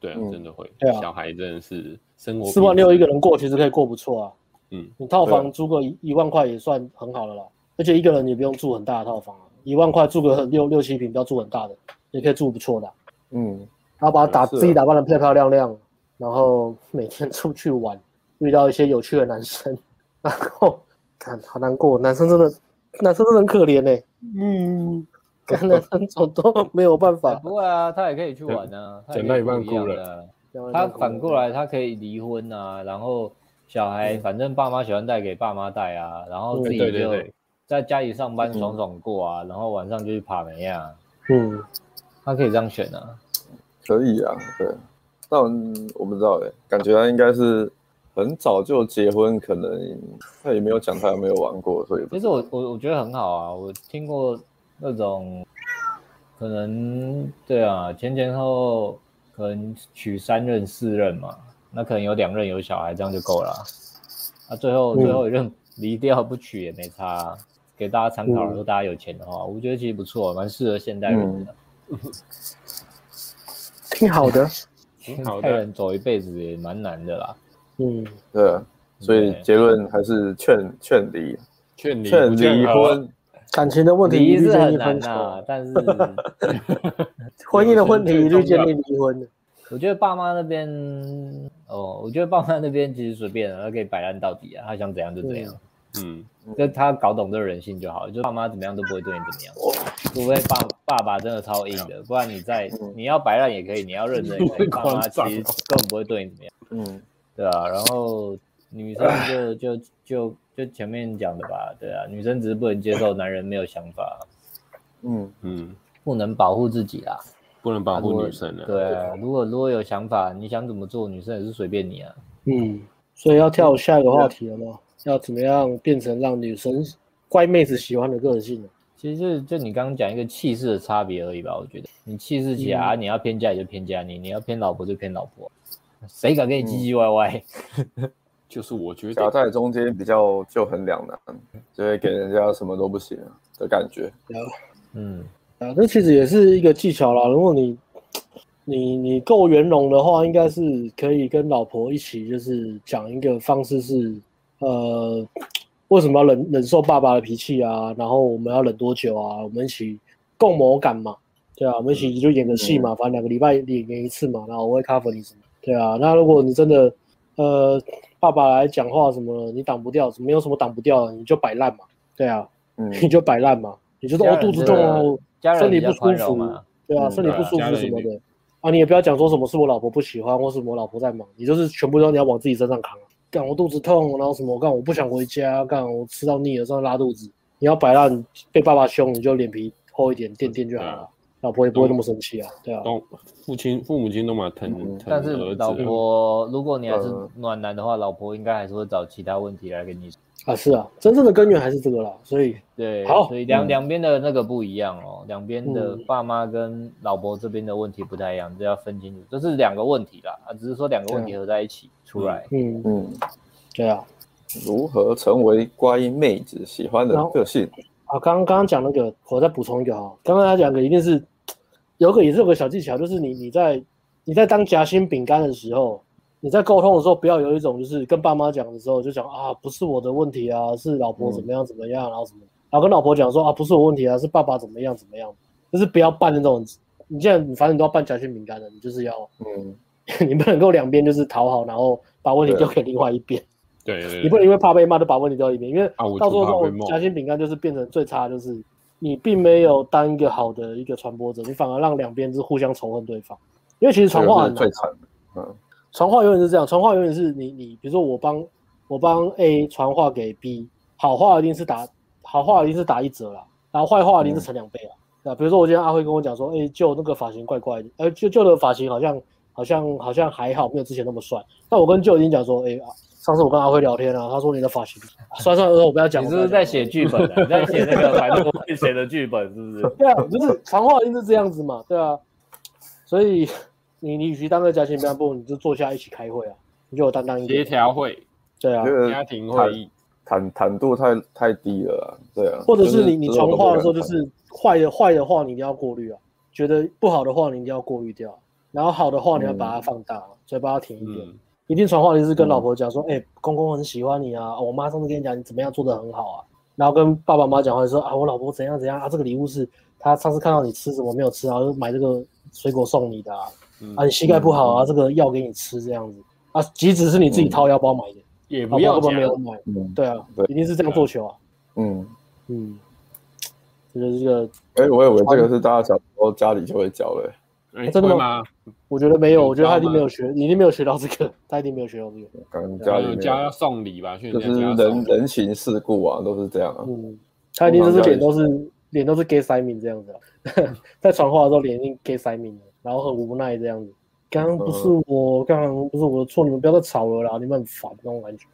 对啊，真的会。对啊，小孩真的是生活四万六一个人过，其实可以过不错啊。嗯，你套房租个一一万块也算很好了啦。而且一个人也不用住很大的套房啊，一万块住个六六七平，不要住很大的，也可以住不错的。嗯，然后把他打自己打扮得漂漂亮亮，然后每天出去玩，遇到一些有趣的男生，然后看好难过，男生真的男生真的很可怜呢。嗯。跟男生走都 没有办法，不会啊，他也可以去玩啊，捡到一半哭了。他反过来，他可以离婚啊，然后小孩反正爸妈喜欢带给爸妈带啊，然后自己就在家里上班爽爽过啊，然后晚上就去爬梅啊。嗯，他可以这样选啊，可以啊，对。但我不知道哎，感觉他应该是很早就结婚，可能他也没有讲他有没有玩过，所以其实我我我觉得很好啊，我听过那种可能对啊，前前后后可能娶三任四任嘛，那可能有两任有小孩，这样就够了啊。啊最后最后一任离掉不娶也没差啊。给大家参考，如果大家有钱的话，我觉得其实不错，蛮适合现代人的。挺好的，挺好的人走一辈子也蛮难的啦。嗯，对，所以结论还是劝劝离，劝离劝离婚。感情的问题离是很难啊，但是 婚姻的问题一律建议离婚。我觉得爸妈那边，哦，我觉得爸妈那边其实随便，他可以摆烂到底啊，他想怎样就怎样。嗯，就他搞懂这个人性就好，就爸妈怎么样都不会对你怎么样，除非爸爸爸真的超硬的，不然你在你要摆烂也可以，你要认真也可以，爸妈其实根本不会对你怎么样。嗯，对啊，然后女生就就就就前面讲的吧，对啊，女生只是不能接受男人没有想法，嗯嗯，不能保护自己啦，不能保护女生的。对啊，如果如果有想法，你想怎么做，女生也是随便你啊。嗯，所以要跳下一个话题了吗？要怎么样变成让女生乖妹子喜欢的个性呢？其实就就你刚刚讲一个气势的差别而已吧。我觉得你气势起来，你要偏家也就偏家，你你要偏老婆就偏老婆，谁敢跟你唧唧歪歪？嗯、就是我觉得夹在中间比较就很两难，就会给人家什么都不行的感觉。嗯，啊，这其实也是一个技巧啦。如果你你你够圆融的话，应该是可以跟老婆一起，就是讲一个方式是。呃，为什么要忍忍受爸爸的脾气啊？然后我们要忍多久啊？我们一起共谋感嘛，对啊，我们一起就演个戏嘛，反正两个礼拜演演一次嘛，然后我会 cover 你什么，对啊。那如果你真的呃爸爸来讲话什么，你挡不掉，没有什么挡不掉的，你就摆烂嘛，对啊，嗯，你就摆烂嘛，你就说我肚子痛哦，身体不舒服，对啊，身体不舒服什么的啊，你也不要讲说什么是我老婆不喜欢，或是我老婆在忙，你就是全部都你要往自己身上扛。干我肚子痛，然后什么？干我不想回家，干我吃到腻了，这样拉肚子。你要摆烂，被爸爸凶，你就脸皮厚一点，垫垫就好了。啊、老婆也不会那么生气啊，对啊。父亲、父母亲都蛮疼疼儿子。但是老婆，如果你还是暖男的话，嗯、老婆应该还是会找其他问题来跟你说。啊，是啊，真正的根源还是这个啦，所以对，好，所以两两边的那个不一样哦，两边的爸妈跟老婆这边的问题不太一样，这要分清楚，这是两个问题啦，啊，只是说两个问题合在一起出来，嗯嗯，对啊，如何成为乖妹子喜欢的个性？啊？刚刚刚刚讲那个，我再补充一个哈，刚刚他讲的一定是有个也是有个小技巧，就是你你在你在当夹心饼干的时候。你在沟通的时候，不要有一种就是跟爸妈讲的时候就讲啊，不是我的问题啊，是老婆怎么样怎么样，然后什么，然后跟老婆讲说啊，不是我问题啊，是爸爸怎么样怎么样，就是不要扮那种，你现在你反正你都要扮夹心饼干的，你就是要，嗯，你不能够两边就是讨好，然后把问题丢给另外一边，对，对，对，你不能因为怕被骂就把问题丢一边，因为到时候这种夹心饼干就是变成最差，就是你并没有当一个好的一个传播者，你反而让两边是互相仇恨对方，因为其实传话很难，嗯。传话永远是这样，传话永远是你你，比如说我帮我帮 A 传话给 B，好话一定是打好话一定是打一折啦，然后坏话一定是乘两倍啊。那、嗯、比如说我今天阿辉跟我讲说，哎，就那个发型怪怪的，哎，就就的发型好像好像好像还好，没有之前那么帅。那我跟就已经讲说，哎，上次我跟阿辉聊天啊，他说你的发型，算算了，我不要讲。你是不是在写剧本？你在写那个反正我会写的剧本，是不是？对啊，就是传话一定是这样子嘛，对啊，所以。你你与其当个家庭干部，你就坐下一起开会啊，你就有担当一点。协调会，对啊，家庭会议，坦坦度太太低了，对啊。或者是你你传话的时候，就是坏的坏的话，你一定要过滤啊，觉得不好的话，你一定要过滤掉，然后好的话，你要把它放大，嘴巴要甜一点。一定传话就是跟老婆讲说，哎，公公很喜欢你啊，我妈上次跟你讲你怎么样做的很好啊，然后跟爸爸妈妈讲话说啊，我老婆怎样怎样啊，这个礼物是她上次看到你吃什么没有吃，然后就买这个水果送你的。啊，你膝盖不好啊，这个药给你吃这样子。啊，即使是你自己掏腰包买的，也不要没有买，对啊，一定是这样做球啊，嗯。嗯，就是这个，哎，我以为这个是大家小时候家里就会教的，真的吗？我觉得没有，我觉得他一定没有学，你一定没有学到这个，他一定没有学到这个，可能家里家要送礼吧，就是人人情世故啊，都是这样啊，嗯，他一定就是脸都是脸都是给塞明这样子，在传话的时候脸一定给塞明的。然后很无奈这样子，刚刚不是我，刚刚不是我的错，你们不要再吵了啦，你们很烦那种感觉。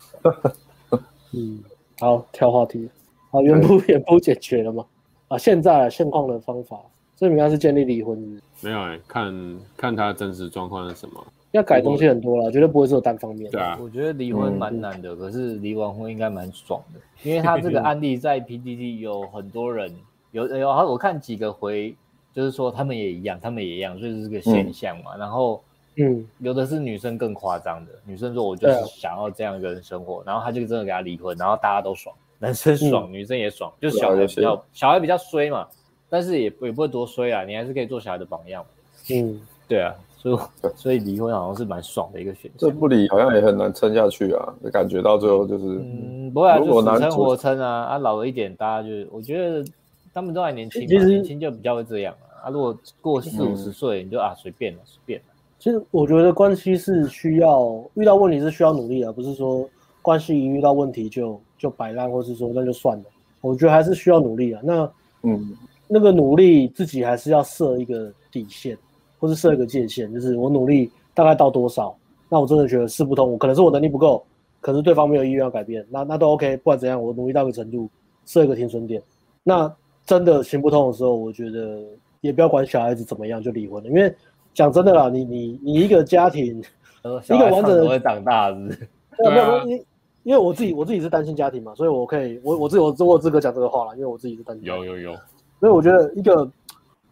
嗯，好，跳话题。好，原不原不解决了吗？啊，现在现况的方法，这应该是建立离婚是是？没有哎、欸，看看他真实状况是什么。要改东西很多了，绝对不会是单方面。对啊，我觉得离婚蛮难的，嗯、可是离完婚应该蛮爽的，因为他这个案例在 PDD 有很多人有有，我看几个回，就是说他们也一样，他们也一样，所以是这个现象嘛。嗯、然后。嗯，有的是女生更夸张的，女生说我就是想要这样一个人生活，啊、然后他就真的给他离婚，然后大家都爽，男生爽，嗯、女生也爽，就小孩比较小孩比较衰嘛，但是也也不会多衰啊，你还是可以做小孩的榜样。嗯，对啊，所以所以离婚好像是蛮爽的一个选择。这不离好像也很难撑下去啊，感觉到最后就是嗯，不会啊，就死撑活撑啊，啊老了一点，大家就是我觉得他们都还年轻嘛，年轻就比较会这样啊，啊如果过四五十岁，你就啊随便了随便了。其实我觉得关系是需要遇到问题是需要努力的，不是说关系一遇到问题就就摆烂，或是说那就算了。我觉得还是需要努力啊。那嗯，那个努力自己还是要设一个底线，或是设一个界限，就是我努力大概到多少，那我真的觉得事不通，可能是我能力不够，可是对方没有意愿要改变，那那都 OK。不管怎样，我努力到一个程度，设一个停损点。那真的行不通的时候，我觉得也不要管小孩子怎么样就离婚了，因为。讲真的啦，你你你一个家庭，一个完整的会长大是，是？对，没有，因因为我自己我自己是单亲家庭嘛，所以我可以我我自己我我资格讲这个话了，因为我自己是单亲。有有有。所以我觉得一个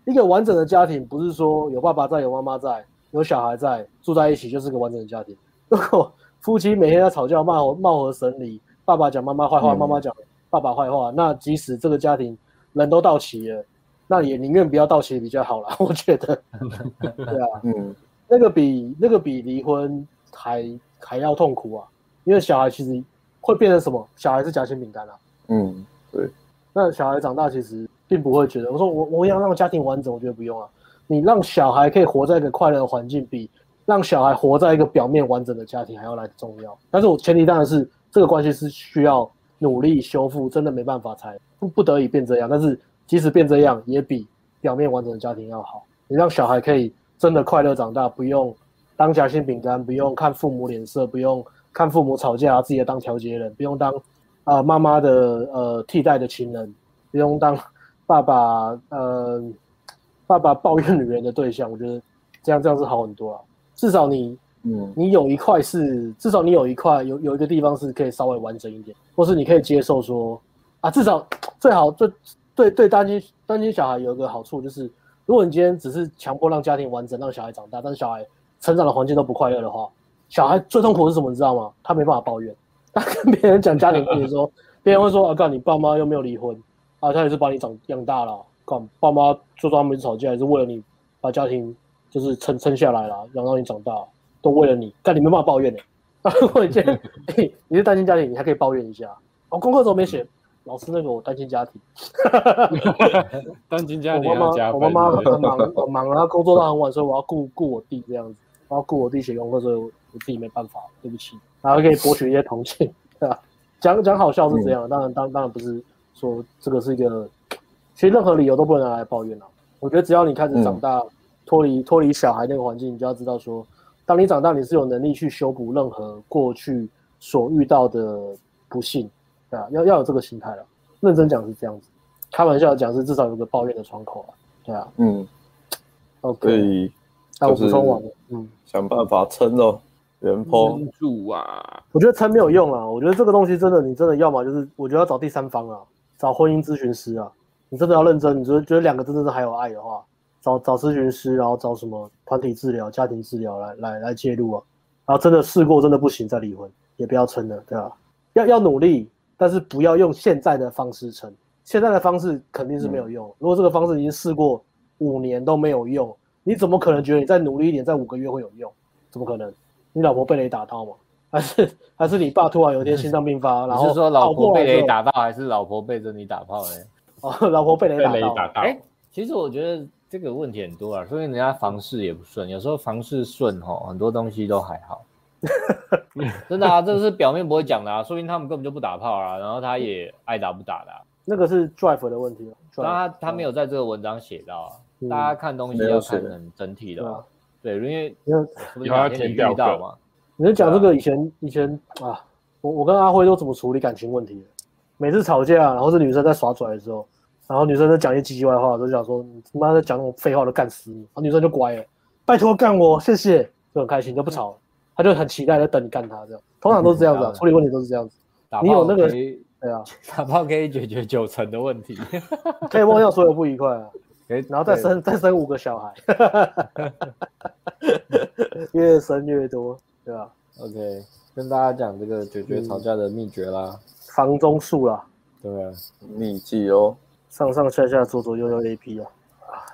一个完整的家庭，不是说有爸爸在，有妈妈在，有小孩在，住在一起就是个完整的家庭。如果夫妻每天在吵架，骂貌合神离，爸爸讲妈妈坏话，妈妈讲爸爸坏话，那即使这个家庭人都到齐了。那也宁愿不要到齐比较好啦，我觉得，对啊，嗯，那个比那个比离婚还还要痛苦啊，因为小孩其实会变成什么？小孩是夹心饼干啊，嗯，对。那小孩长大其实并不会觉得，我说我我要让家庭完整，我觉得不用啊。你让小孩可以活在一个快乐的环境，比让小孩活在一个表面完整的家庭还要来重要。但是我前提当然是这个关系是需要努力修复，真的没办法才不不得已变这样，但是。即使变这样，也比表面完整的家庭要好。你让小孩可以真的快乐长大，不用当夹心饼干，不用看父母脸色，不用看父母吵架，自己也当调解人，不用当啊妈妈的呃替代的情人，不用当爸爸呃爸爸抱怨女人的对象。我觉得这样这样是好很多了。至少你嗯，你有一块是，至少你有一块有有一个地方是可以稍微完整一点，或是你可以接受说啊，至少最好最。对对，单亲单亲小孩有一个好处就是，如果你今天只是强迫让家庭完整，让小孩长大，但是小孩成长的环境都不快乐的话，小孩最痛苦的是什么？你知道吗？他没办法抱怨，他跟别人讲家庭问题的时候，别人会说：“啊，干你爸妈又没有离婚，啊，他也是把你长养大了，干爸妈就算他们吵架，也是为了你把家庭就是撑撑下来了，养到你长大，都为了你，但你没办法抱怨呢。那如果你今天你是单亲家庭，你还可以抱怨一下，我、哦、功课怎么没写？老师，那个我单亲家庭，单亲家庭，我妈妈，我妈妈很忙，很忙，然后工作到很晚，所以我要顾顾我弟这样子，我要顾我弟写功课，所以我自己没办法，对不起，然后可以博取一些同情，对吧？讲讲好笑是这样，当然当当然不是说这个是一个，其实任何理由都不能拿来抱怨了。我觉得只要你开始长大，脱离脱离小孩那个环境，你就要知道说，当你长大，你是有能力去修补任何过去所遇到的不幸。对啊，要要有这个心态了。认真讲是这样子，开玩笑讲是至少有个抱怨的窗口啊。对啊，嗯，OK。那我补充完了，嗯，想办法撑哦，原坡住啊。我觉得撑没有用啊。我觉得这个东西真的，你真的要么就是，我觉得要找第三方啊，找婚姻咨询师啊。你真的要认真，你觉得觉得两个真的是还有爱的话，找找咨询师，然后找什么团体治疗、家庭治疗来来来介入啊。然后真的试过真的不行再离婚，也不要撑了，对吧？要要努力。但是不要用现在的方式撑，现在的方式肯定是没有用。如果这个方式已经试过五年都没有用，你怎么可能觉得你再努力一点，在五个月会有用？怎么可能？你老婆被雷打到吗？还是还是你爸突然有一天心脏病发？然后是说老婆被雷打到，还是老婆背着你打炮嘞？哦，老婆被雷打到。哎、欸，其实我觉得这个问题很多啊，所以人家房事也不顺，有时候房事顺吼，很多东西都还好。真的啊，这是表面不会讲的啊，说明他们根本就不打炮啊，然后他也爱打不打的，啊，那个是 drive 的问题当他他没有在这个文章写到啊，嗯、大家看东西要看很整体的，啊，对，因为有要填表格嘛。你就讲这个以前以前啊，我我跟阿辉都怎么处理感情问题？每次吵架，然后是女生在耍拽的时候，然后女生在讲一些唧唧歪话，就想说你他妈在讲那种废话都干死你，然后女生就乖了，拜托干我，谢谢，就很开心，就不吵了。他就很期待在等你干他这样，通常都是这样子，啊，处理问题都是这样子。你有那个对啊，打炮可以解决九成的问题，可以忘掉所有不愉快啊，然后再生再生五个小孩 越生越多。对啊，OK，跟大家讲这个解决吵架的秘诀啦，嗯、房中术啦，对啊，秘技哦，上上下下左左右右 AP 啊，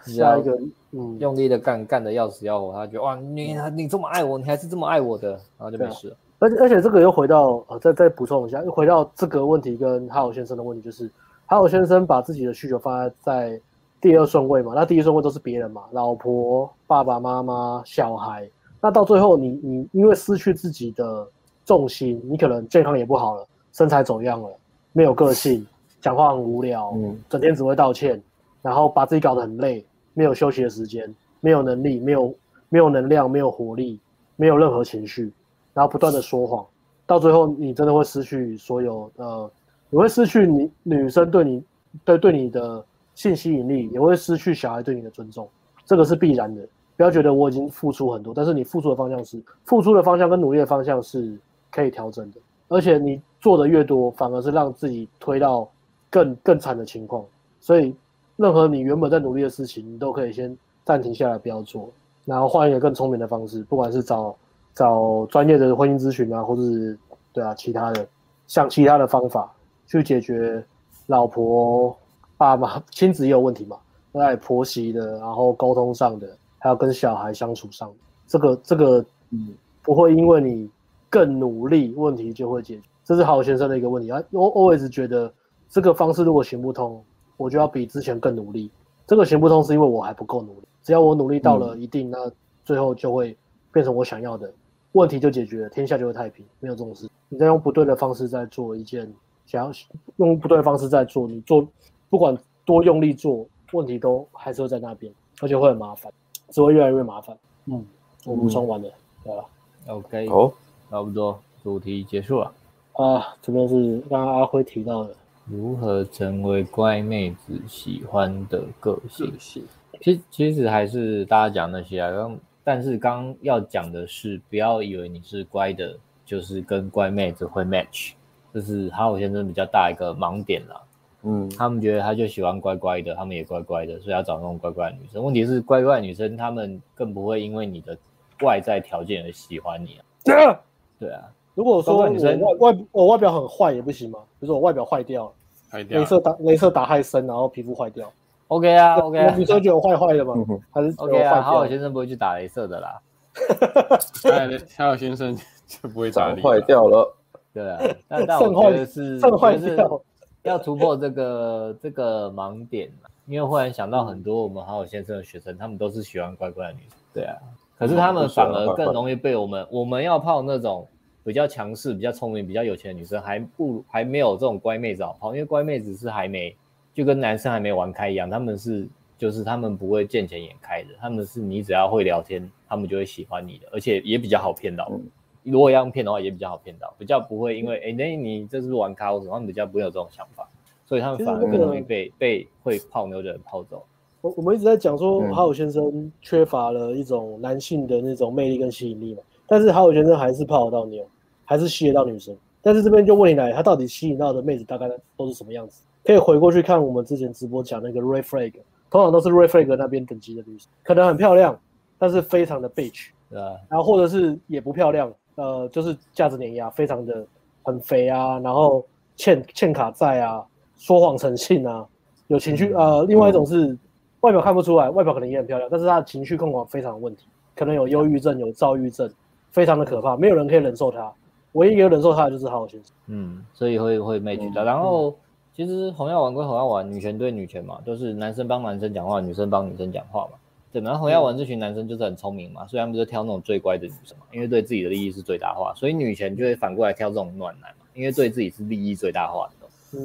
下一个，嗯，用力的干干的要死要活，他觉得哇，你你这么爱我，你还是这么爱我的，然后就没事了。而且而且这个又回到呃，再再补充一下，又回到这个问题跟哈尔先生的问题，就是哈尔先生把自己的需求放在在第二顺位嘛，那第一顺位都是别人嘛，老婆、爸爸妈妈、小孩。那到最后你，你你因为失去自己的重心，你可能健康也不好了，身材走样了，没有个性，讲话很无聊，嗯，整天只会道歉，然后把自己搞得很累，没有休息的时间，没有能力，没有没有能量，没有活力，没有任何情绪，然后不断的说谎，到最后你真的会失去所有呃，你会失去你女生对你对对你的性吸引力，也会失去小孩对你的尊重，这个是必然的。不要觉得我已经付出很多，但是你付出的方向是付出的方向跟努力的方向是可以调整的，而且你做的越多，反而是让自己推到更更惨的情况。所以，任何你原本在努力的事情，你都可以先暂停下来，不要做，然后换一个更聪明的方式，不管是找找专业的婚姻咨询啊，或者是对啊其他的，像其他的方法去解决老婆、爸妈亲子也有问题嘛，在婆媳的，然后沟通上的。还有跟小孩相处上，这个这个嗯，不会因为你更努力，问题就会解决。这是好先生的一个问题啊。我 always 觉得这个方式如果行不通，我就要比之前更努力。这个行不通是因为我还不够努力。只要我努力到了一定，那最后就会变成我想要的，问题就解决了，天下就会太平。没有这种事。你在用不对的方式在做一件，想要用不对的方式在做，你做不管多用力做，问题都还是会在那边，而且会很麻烦。只会越来越麻烦。嗯，我补充完了，对吧？OK，好，差不多，主题结束了。啊，这边是刚刚阿辉提到的，如何成为乖妹子喜欢的个性。其实其实还是大家讲那些啊，刚但是刚要讲的是，不要以为你是乖的，就是跟乖妹子会 match，这是哈我先生比较大一个盲点了。嗯，他们觉得他就喜欢乖乖的，他们也乖乖的，所以要找那种乖乖的女生。问题是乖乖的女生，他们更不会因为你的外在条件而喜欢你啊。对啊，如果说女生外外我外表很坏也不行吗？比如说我外表坏掉，镭射打镭射打太深，然后皮肤坏掉。OK 啊，OK 啊。女生觉得我坏坏的吗？还是 OK 啊？好好先生不会去打镭射的啦。好好先生就不会打坏掉了。对啊，但但我觉得是坏掉。要突破这个这个盲点，因为忽然想到很多我们好好先生的学生，他们都是喜欢乖乖的女生，对啊，可是他们反而更容易被我们我们要泡那种比较强势、比较聪明、比较有钱的女生，还不还没有这种乖妹子好泡，因为乖妹子是还没就跟男生还没玩开一样，他们是就是他们不会见钱眼开的，他们是你只要会聊天，他们就会喜欢你的，而且也比较好骗到。嗯如果要用骗的话，也比较好骗到，比较不会因为哎，那、欸、你这是玩咖或什么，他们比较不会有这种想法，所以他们反而更容易被、那个、被会泡妞的人泡走。我我们一直在讲说，好友先生缺乏了一种男性的那种魅力跟吸引力嘛，但是好友先生还是泡得到妞，还是吸得到女生。但是这边就问你来，他到底吸引到的妹子大概都是什么样子？可以回过去看我们之前直播讲那个 Ray Flag，通常都是 Ray Flag 那边等级的女生，可能很漂亮，但是非常的 bitch，对啊，然后或者是也不漂亮。呃，就是价值碾压，非常的很肥啊，然后欠欠卡债啊，说谎成性啊，有情绪。呃，另外一种是外表看不出来，外表可能也很漂亮，但是他的情绪控管非常有问题，可能有忧郁症，有躁郁症，非常的可怕，没有人可以忍受他。唯一一个忍受他的就是好好先生。嗯，所以会会没举的。然后其实红药丸归红药丸，女权对女权嘛，就是男生帮男生讲话，女生帮女生讲话嘛。对，然后红药丸这群男生就是很聪明嘛，所以他们就挑那种最乖的女生嘛，因为对自己的利益是最大化，所以女权就会反过来挑这种暖男嘛，因为对自己是利益最大化的。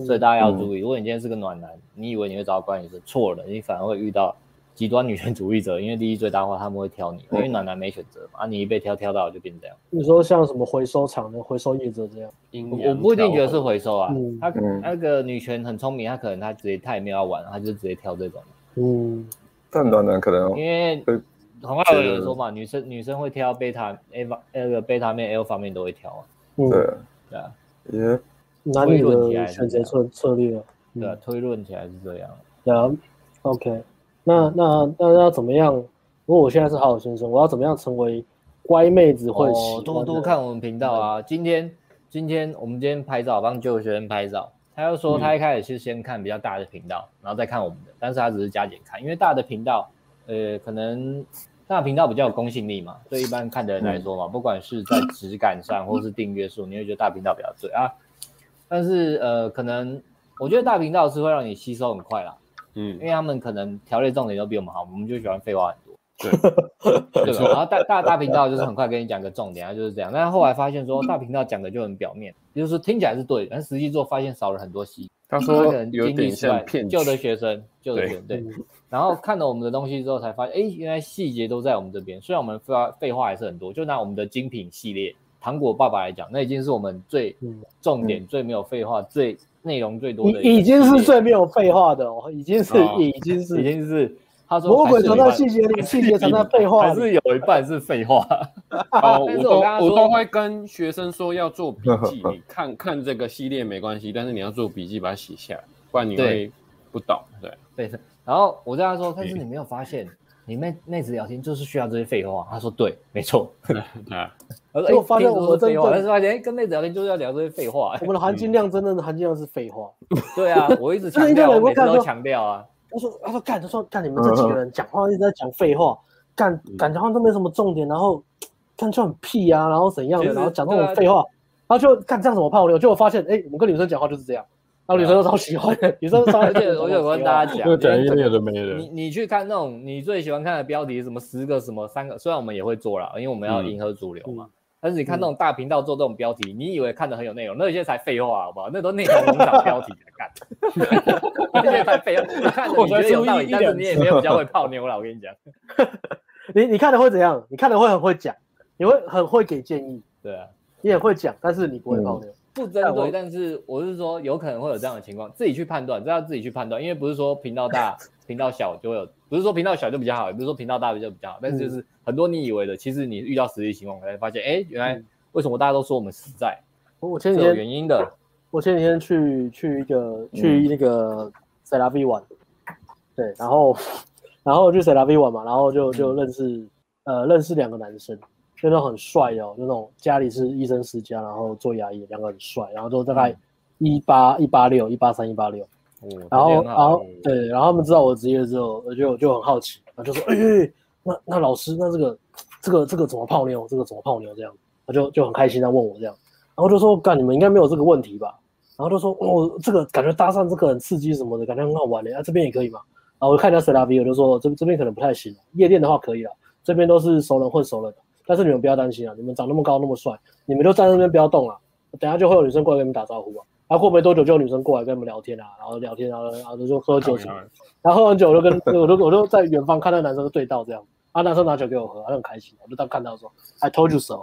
所以大家要注意，如果你今天是个暖男，你以为你会找到乖女生，错了，你反而会遇到极端女权主义者，因为利益最大化，他们会挑你，因为暖男没选择嘛，啊，你一被挑挑到就变这样。你说像什么回收厂的回收业者这样，我不一定觉得是回收啊，嗯、他那个女权很聪明，他可能他直接他也没有要玩，他就直接挑这种。嗯，但暖男可能因为很爱有人说嘛，女生女生会挑贝塔 A 方那个贝塔面 L 方面都会挑啊。对对啊，也男女的选择策策略，对，推论起来是这样。对啊，OK。那那那要怎么样？如果我现在是好好先生，我要怎么样成为乖妹子会？多多看我们频道啊！今天今天我们今天拍照，帮旧学生拍照。他又说他一开始是先看比较大的频道，然后再看我们的，但是他只是加减看，因为大的频道，呃，可能大频道比较有公信力嘛，对一般看的人来说嘛，不管是在质感上或是订阅数，你会觉得大频道比较对啊。但是呃，可能我觉得大频道是会让你吸收很快啦。嗯，因为他们可能条列重点都比我们好，我们就喜欢废话很多。对，对吧？然后大大大频道就是很快跟你讲个重点啊，就是这样。但是后来发现说大频道讲的就很表面，就是听起来是对，但实际做发现少了很多细。他说有点像骗旧的学生，旧的学生对。然后看了我们的东西之后，才发现，哎，原来细节都在我们这边。虽然我们废话废话还是很多，就拿我们的精品系列糖果爸爸来讲，那已经是我们最重点、最没有废话、最。内容最多的已经是最没有废话的哦，已经是已经是已经是他说魔鬼藏在细节里，细节藏在废话，还是有一半是废话。我都我都会跟学生说要做笔记，你看看这个系列没关系，但是你要做笔记把它写下来，不然你会不懂。对对，然后我跟他说，但是你没有发现。你妹妹子聊天就是需要这些废话，他说对，没错。啊，而且我发现我们真的，但是发现跟妹子聊天就是要聊这些废话。我们的含金量真的含金量是废话。对啊，我一直强调，每次都强调啊。他说，他说干，他说干，你们这几个人讲话一直在讲废话，干感觉好像都没什么重点，然后看就很屁啊，然后怎样的，然后讲那种废话，然后就干这样怎么泡妞？结果发现，哎，我们跟女生讲话就是这样。然后女生都超喜欢，女生超而且我有跟大家讲，讲一点都没人。你你去看那种你最喜欢看的标题，什么十个什么三个，虽然我们也会做啦，因为我们要迎合主流嘛。但是你看那种大频道做这种标题，你以为看的很有内容，那些才废话，好不好？那都内容农场标题在干，那些才废话。你看的你觉得有道理，但是你也没有比较会泡妞了。我跟你讲，你你看的会怎样？你看的会很会讲，你会很会给建议，对啊，你也会讲，但是你不会泡妞。不针对，但是我是说，有可能会有这样的情况，自己去判断，这要自己去判断，因为不是说频道大、频道小就会有，不是说频道小就比较好，也不是说频道大就比较好，但是就是很多你以为的，其实你遇到实际情况才发现，哎，原来为什么大家都说我们实在？我前几天有原因的，我前几天去去一个去那个塞拉 V 玩，对，然后 然后去塞拉 V 玩嘛，然后就就认识呃认识两个男生。就那种很帅哦，就那种家里是医生世家，然后做牙医，两个很帅，然后都大概一八一八六一八三一八六，然后然后对，然后他们知道我的职业之后，我就就很好奇，然后就说，哎、欸，那那老师，那这个这个这个怎么泡妞？这个怎么泡妞？这样，他就就很开心在问我这样，然后就说，干你们应该没有这个问题吧？然后就说，哦，这个感觉搭讪这个很刺激什么的，感觉很好玩的，啊，这边也可以吗？然后我看一下 C 拉 V，我就说这这边可能不太行，夜店的话可以了，这边都是熟人混熟人的。但是你们不要担心啊，你们长那么高那么帅，你们就站在那边不要动了，等下就会有女生过来跟你们打招呼啊。然后过没多久就有女生过来跟你们聊天啊，然后聊天，然后然后就喝酒什么，然后喝完酒 我就跟我就我就在远方看到男生对到这样，啊男生拿酒给我喝，他很开心，我就当看到说，I told you so，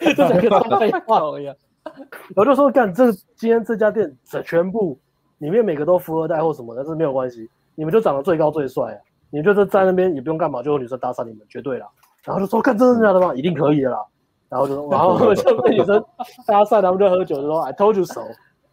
就整个当废话一样。我就说干这今天这家店这全部里面每个都富二代或什么，但是没有关系，你们就长得最高最帅啊，你们就是在那边也不用干嘛，就有女生搭讪你们，绝对啦。然后就说看真的假的吗？一定可以的啦。然后就说，然后就被女生搭讪，他们就喝酒，就说 I told you so，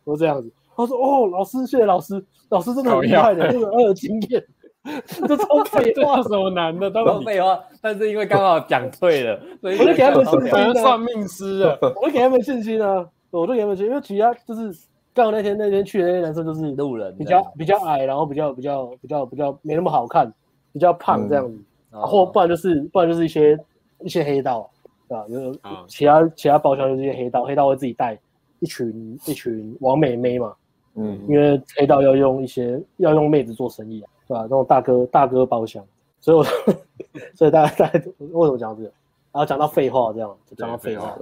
都这样子。他说哦，老师，谢谢老师，老师真的很厉害的，真的很有经验。这超废话，什么难的都废话。但是因为刚好讲对了，所以我就给他们信心啊。算命师啊，我就给他们信心啊，我就给他们信心，因为其他就是刚好那天那天去的那些男生都是路人，比较比较矮，然后比较比较比较比较没那么好看，比较胖这样子。或不然就是不然就是一些一些黑道，对吧？有其他其他包厢就是一些黑道，黑道会自己带一群一群王美妹嘛，嗯，因为黑道要用一些要用妹子做生意啊，对吧？那种大哥大哥包厢，所以我 所以大家大家为什么讲这个？然后讲到废话这样，讲到废话，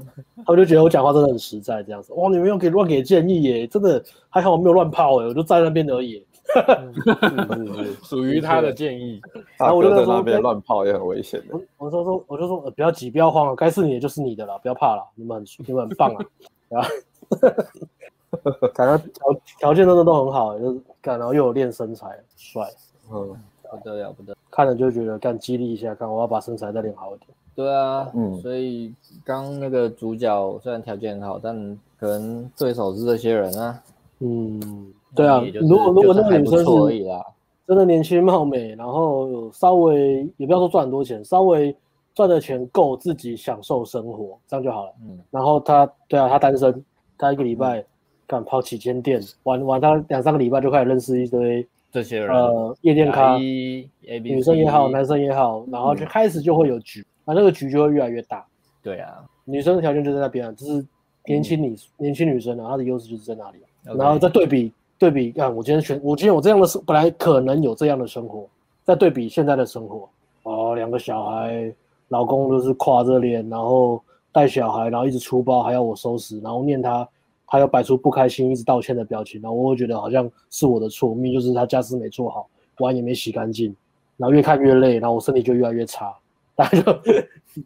他们就觉得我讲话真的很实在这样子。哇，你们又给乱给建议耶，真的还好我没有乱泡哎，我就在那边而已。属于他的建议。然后我就在那边乱泡也很危险的。我说说，我就说，不要急，不要慌了，该是你的就是你的了，不要怕了，你们很你们很棒啊，啊，感觉条条件真的都很好，就是干，然后又有练身材，帅，嗯，不得了不得，看了就觉得干激励一下，看我要把身材再练好一点。对啊，嗯，所以刚那个主角虽然条件很好，但可能对手是这些人啊。嗯，对啊，如果如果那个女生是真的年轻貌美，然后稍微也不要说赚很多钱，稍微赚的钱够自己享受生活，这样就好了。嗯，然后她，对啊，她单身，她一个礼拜敢跑几间店，玩玩他两三个礼拜就开始认识一堆这些人，呃，夜店咖，女生也好，男生也好，然后就开始就会有局。啊，那个局就会越来越大。对啊，女生的条件就在那边啊，就是年轻女、嗯、年轻女生啊，她的优势就是在那里、啊。然后再对比对比，看我今天选，我今天有这样的生，本来可能有这样的生活，再对比现在的生活，哦，两个小孩，老公都是垮着脸，然后带小孩，然后一直出包，还要我收拾，然后念他，还要摆出不开心、一直道歉的表情，然后我会觉得好像是我的错，明明就是他家事没做好，碗也没洗干净，然后越看越累，然后我身体就越来越差。大家就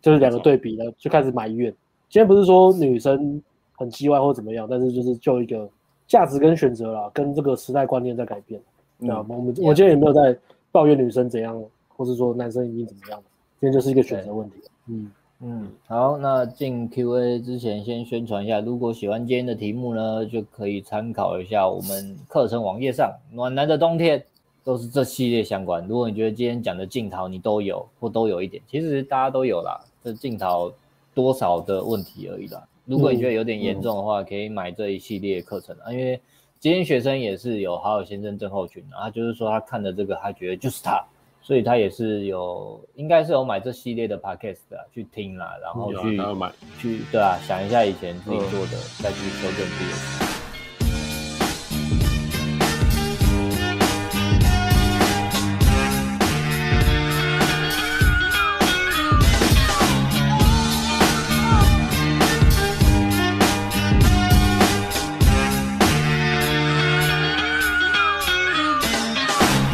就是两个对比了，就开始埋怨。今天不是说女生很叽歪或怎么样，但是就是就一个价值跟选择啦，跟这个时代观念在改变。那、嗯、我们我今天也没有在抱怨女生怎样，或是说男生一定怎么样。今天就是一个选择问题。嗯嗯，好，那进 Q&A 之前先宣传一下，如果喜欢今天的题目呢，就可以参考一下我们课程网页上暖男的冬天。都是这系列相关。如果你觉得今天讲的镜头你都有或都有一点，其实大家都有啦，这镜头多少的问题而已啦。如果你觉得有点严重的话，嗯、可以买这一系列课程啊。因为今天学生也是有好友先生症候群啊，他就是说他看的这个，他觉得就是他，所以他也是有应该是有买这系列的 podcast 的去听啦，然后去、买去对啊，想一下以前自己做的，嗯、再去修正自己。